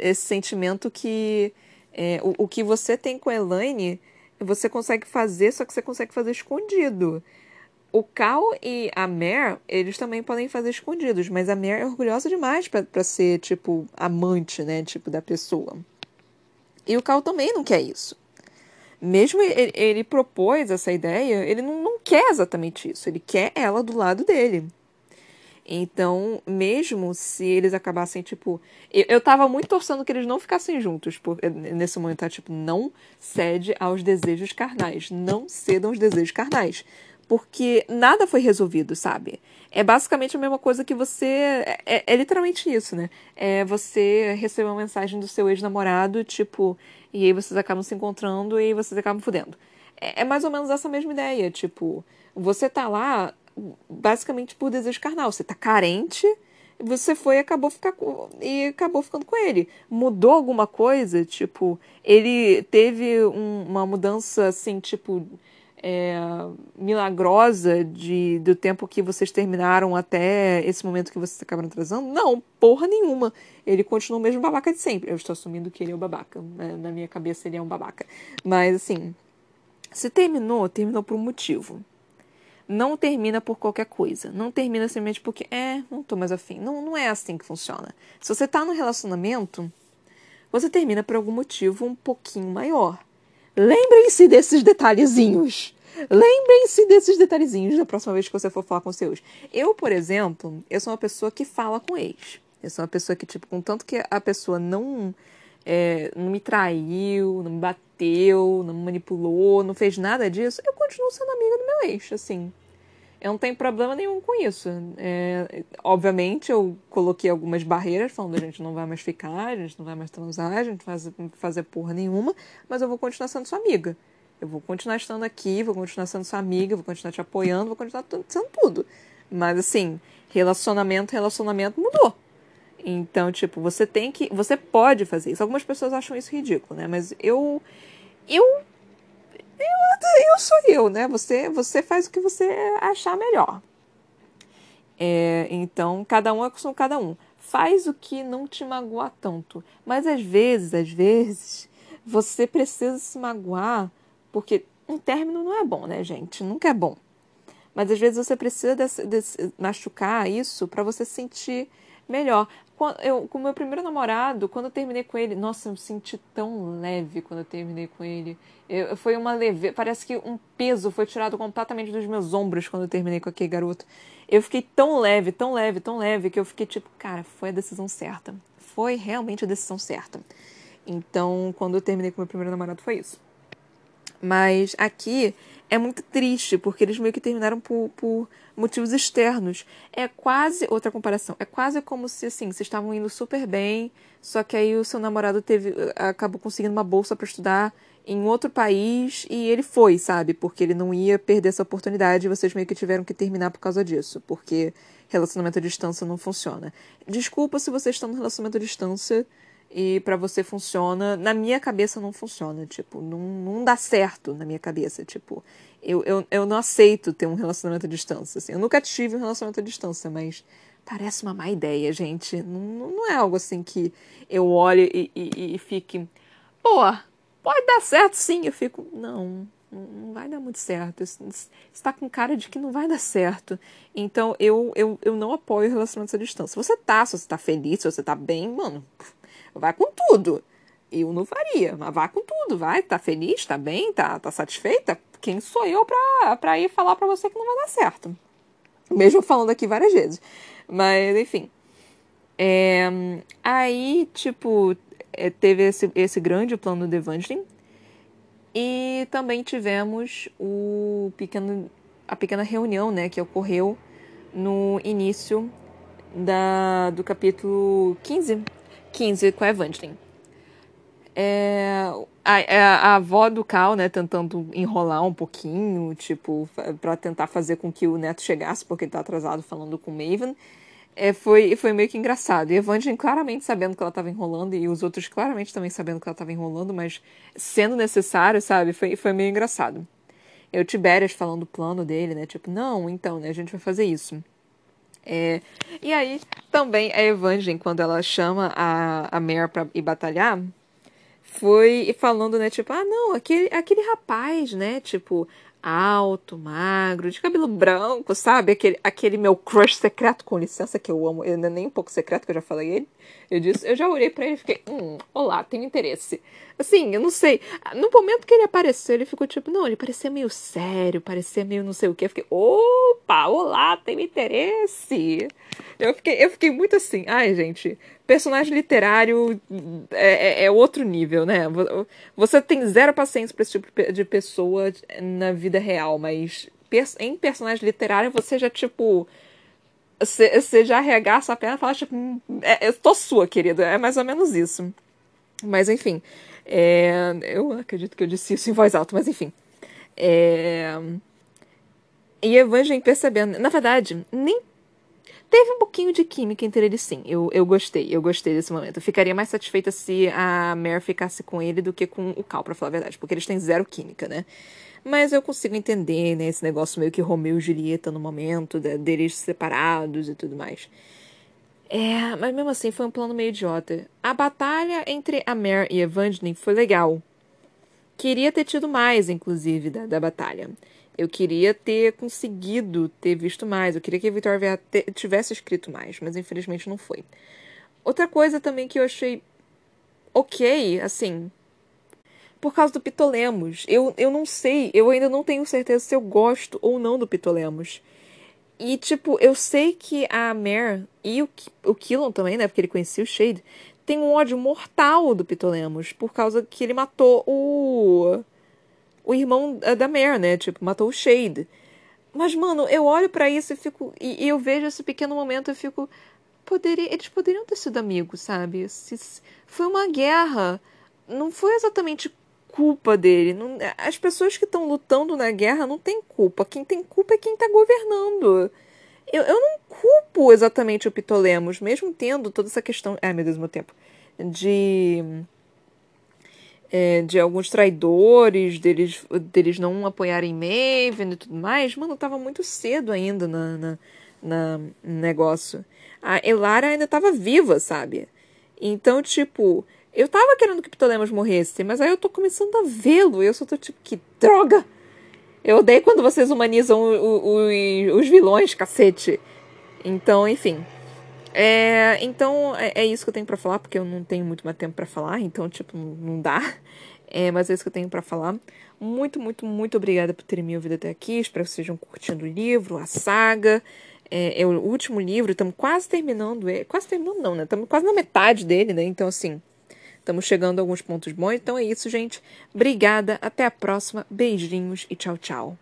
Esse sentimento que é, o, o que você tem com a Elaine, você consegue fazer, só que você consegue fazer escondido. O Cal e a Mare, eles também podem fazer escondidos, mas a Mare é orgulhosa demais para ser, tipo, amante, né? Tipo, da pessoa. E o Cal também não quer isso mesmo ele, ele propôs essa ideia, ele não, não quer exatamente isso. Ele quer ela do lado dele. Então, mesmo se eles acabassem, tipo. Eu, eu tava muito torcendo que eles não ficassem juntos. Por, nesse momento, tá? Tipo, não cede aos desejos carnais. Não cedam aos desejos carnais. Porque nada foi resolvido, sabe? É basicamente a mesma coisa que você. É, é, é literalmente isso, né? É você receber uma mensagem do seu ex-namorado, tipo, e aí vocês acabam se encontrando e vocês acabam fudendo. É, é mais ou menos essa mesma ideia, tipo, você tá lá basicamente por desejo carnal, você tá carente, você foi e acabou, ficar, e acabou ficando com ele. Mudou alguma coisa? Tipo, ele teve um, uma mudança assim, tipo é, milagrosa de, do tempo que vocês terminaram até esse momento que vocês acabaram atrasando? Não, porra nenhuma. Ele continua o mesmo babaca de sempre. Eu estou assumindo que ele é o babaca. Né? Na minha cabeça ele é um babaca. Mas assim, se terminou, terminou por um motivo. Não termina por qualquer coisa. Não termina simplesmente porque, é, não tô mais afim. Não, não é assim que funciona. Se você tá no relacionamento, você termina por algum motivo um pouquinho maior. Lembrem-se desses detalhezinhos. Lembrem-se desses detalhezinhos da próxima vez que você for falar com seus. Eu, por exemplo, eu sou uma pessoa que fala com ex. Eu sou uma pessoa que, tipo, contanto que a pessoa não, é, não me traiu, não me bateu, não me manipulou, não fez nada disso, eu continuo sendo amiga do meu ex, assim eu não tenho problema nenhum com isso. É, obviamente, eu coloquei algumas barreiras, falando a gente não vai mais ficar, a gente não vai mais transar, a gente não vai fazer porra nenhuma, mas eu vou continuar sendo sua amiga. Eu vou continuar estando aqui, vou continuar sendo sua amiga, vou continuar te apoiando, vou continuar sendo tudo. Mas assim, relacionamento, relacionamento mudou. Então, tipo, você tem que. Você pode fazer isso. Algumas pessoas acham isso ridículo, né? Mas eu. Eu eu, eu sou eu, né? Você, você faz o que você achar melhor. É, então, cada um é com cada um. Faz o que não te magoar tanto. Mas às vezes, às vezes, você precisa se magoar, porque um término não é bom, né, gente? Nunca é bom. Mas às vezes você precisa desse, desse, machucar isso para você sentir melhor. Eu, com o meu primeiro namorado, quando eu terminei com ele, nossa, eu me senti tão leve quando eu terminei com ele. Eu, foi uma leve, parece que um peso foi tirado completamente dos meus ombros quando eu terminei com aquele garoto. Eu fiquei tão leve, tão leve, tão leve que eu fiquei tipo, cara, foi a decisão certa. foi realmente a decisão certa. Então, quando eu terminei com meu primeiro namorado, foi isso. Mas aqui é muito triste, porque eles meio que terminaram por, por motivos externos. É quase, outra comparação, é quase como se, assim, vocês estavam indo super bem, só que aí o seu namorado teve, acabou conseguindo uma bolsa para estudar em outro país e ele foi, sabe? Porque ele não ia perder essa oportunidade e vocês meio que tiveram que terminar por causa disso, porque relacionamento à distância não funciona. Desculpa se vocês estão no relacionamento à distância e para você funciona. Na minha cabeça não funciona, tipo, não, não dá certo na minha cabeça, tipo, eu, eu, eu não aceito ter um relacionamento à distância, assim. Eu nunca tive um relacionamento à distância, mas parece uma má ideia, gente. Não, não é algo assim que eu olhe e, e, e fique, pô, pode dar certo sim. Eu fico, não, não vai dar muito certo. Está com cara de que não vai dar certo. Então eu, eu, eu não apoio relacionamentos à distância. Se você tá, se você tá feliz, se você tá bem, mano, vai com tudo. Eu não faria, mas vá com tudo, vai, tá feliz, tá bem, tá, tá satisfeita? Quem sou eu pra, pra ir falar pra você que não vai dar certo? Mesmo falando aqui várias vezes. Mas, enfim. É, aí, tipo, é, teve esse, esse grande plano de Evangeline. E também tivemos o pequeno, a pequena reunião né, que ocorreu no início da, do capítulo 15, 15 com a Evangeline. É, a, a, a, avó do Cal, né, tentando enrolar um pouquinho, tipo, para tentar fazer com que o neto chegasse, porque ele tá atrasado falando com o Maven. É, foi, foi meio que engraçado. E Evangeline claramente sabendo que ela estava enrolando, e os outros claramente também sabendo que ela estava enrolando, mas sendo necessário, sabe? Foi, foi meio engraçado. E o Tiberias falando o plano dele, né? Tipo, não, então, né? A gente vai fazer isso. É, e aí, também a Evangeline, quando ela chama a, a Mare pra ir batalhar, foi falando, né? Tipo, ah, não, aquele, aquele rapaz, né? Tipo, alto, magro, de cabelo branco, sabe? Aquele, aquele meu crush secreto, com licença, que eu amo. Ele não é nem um pouco secreto, que eu já falei ele. Eu disse, eu já olhei para ele e fiquei, hum, olá, tenho interesse. Assim, eu não sei. No momento que ele apareceu, ele ficou tipo, não, ele parecia meio sério, parecia meio não sei o que. Eu fiquei, opa, olá, tenho interesse. Eu fiquei, eu fiquei muito assim, ai, gente, personagem literário é, é, é, outro nível, né? Você tem zero paciência para esse tipo de pessoa na vida real, mas em personagem literário você já, tipo. Você já arregaça a perna e fala, tipo, hum, é, eu tô sua, querido. É mais ou menos isso. Mas, enfim. É, eu acredito que eu disse isso em voz alta, mas enfim. É, e Evangeline percebendo. Na verdade, nem Teve um pouquinho de química entre eles, sim. Eu, eu gostei, eu gostei desse momento. Eu ficaria mais satisfeita se a Mare ficasse com ele do que com o Cal, pra falar a verdade, porque eles têm zero química, né? Mas eu consigo entender, né, esse negócio meio que Romeu e Julieta no momento, de, deles separados e tudo mais. É, mas mesmo assim foi um plano meio idiota. A batalha entre a Mare e Evangeline foi legal. Queria ter tido mais, inclusive, da, da batalha. Eu queria ter conseguido ter visto mais. Eu queria que a Vitória tivesse escrito mais, mas infelizmente não foi. Outra coisa também que eu achei ok, assim, por causa do Pitolemos. Eu, eu não sei, eu ainda não tenho certeza se eu gosto ou não do Pitolemos. E, tipo, eu sei que a Mare e o, o Killon também, né? Porque ele conhecia o Shade, tem um ódio mortal do Pitolemos por causa que ele matou o o irmão da Mare, né? Tipo, matou o Shade. Mas, mano, eu olho para isso e fico. E, e, eu vejo esse pequeno momento e fico. Poderia, eles poderiam ter sido amigos, sabe? Se, foi uma guerra. Não foi exatamente culpa dele. Não, as pessoas que estão lutando na guerra não têm culpa. Quem tem culpa é quem está governando. Eu, eu não culpo exatamente o Pitolemos, mesmo tendo toda essa questão. Ai, meu Deus, meu tempo. De é, de alguns traidores, deles, deles não apoiarem Maven e tudo mais, mano, tava muito cedo ainda na, na, na negócio. A Elara ainda tava viva, sabe? Então, tipo, eu tava querendo que Ptolemos morresse, mas aí eu tô começando a vê-lo eu só tô tipo, que droga! Eu odeio quando vocês humanizam o, o, os vilões, cacete. Então, enfim. É, então, é, é, isso que eu tenho para falar, porque eu não tenho muito mais tempo para falar, então, tipo, não dá. É, mas é isso que eu tenho para falar. Muito, muito, muito obrigada por terem me ouvido até aqui. Espero que vocês estejam curtindo o livro, a saga. É, é o último livro, estamos quase terminando ele. Quase terminando, não, né? Estamos quase na metade dele, né? Então, assim, estamos chegando a alguns pontos bons. Então é isso, gente. Obrigada. Até a próxima. Beijinhos e tchau, tchau.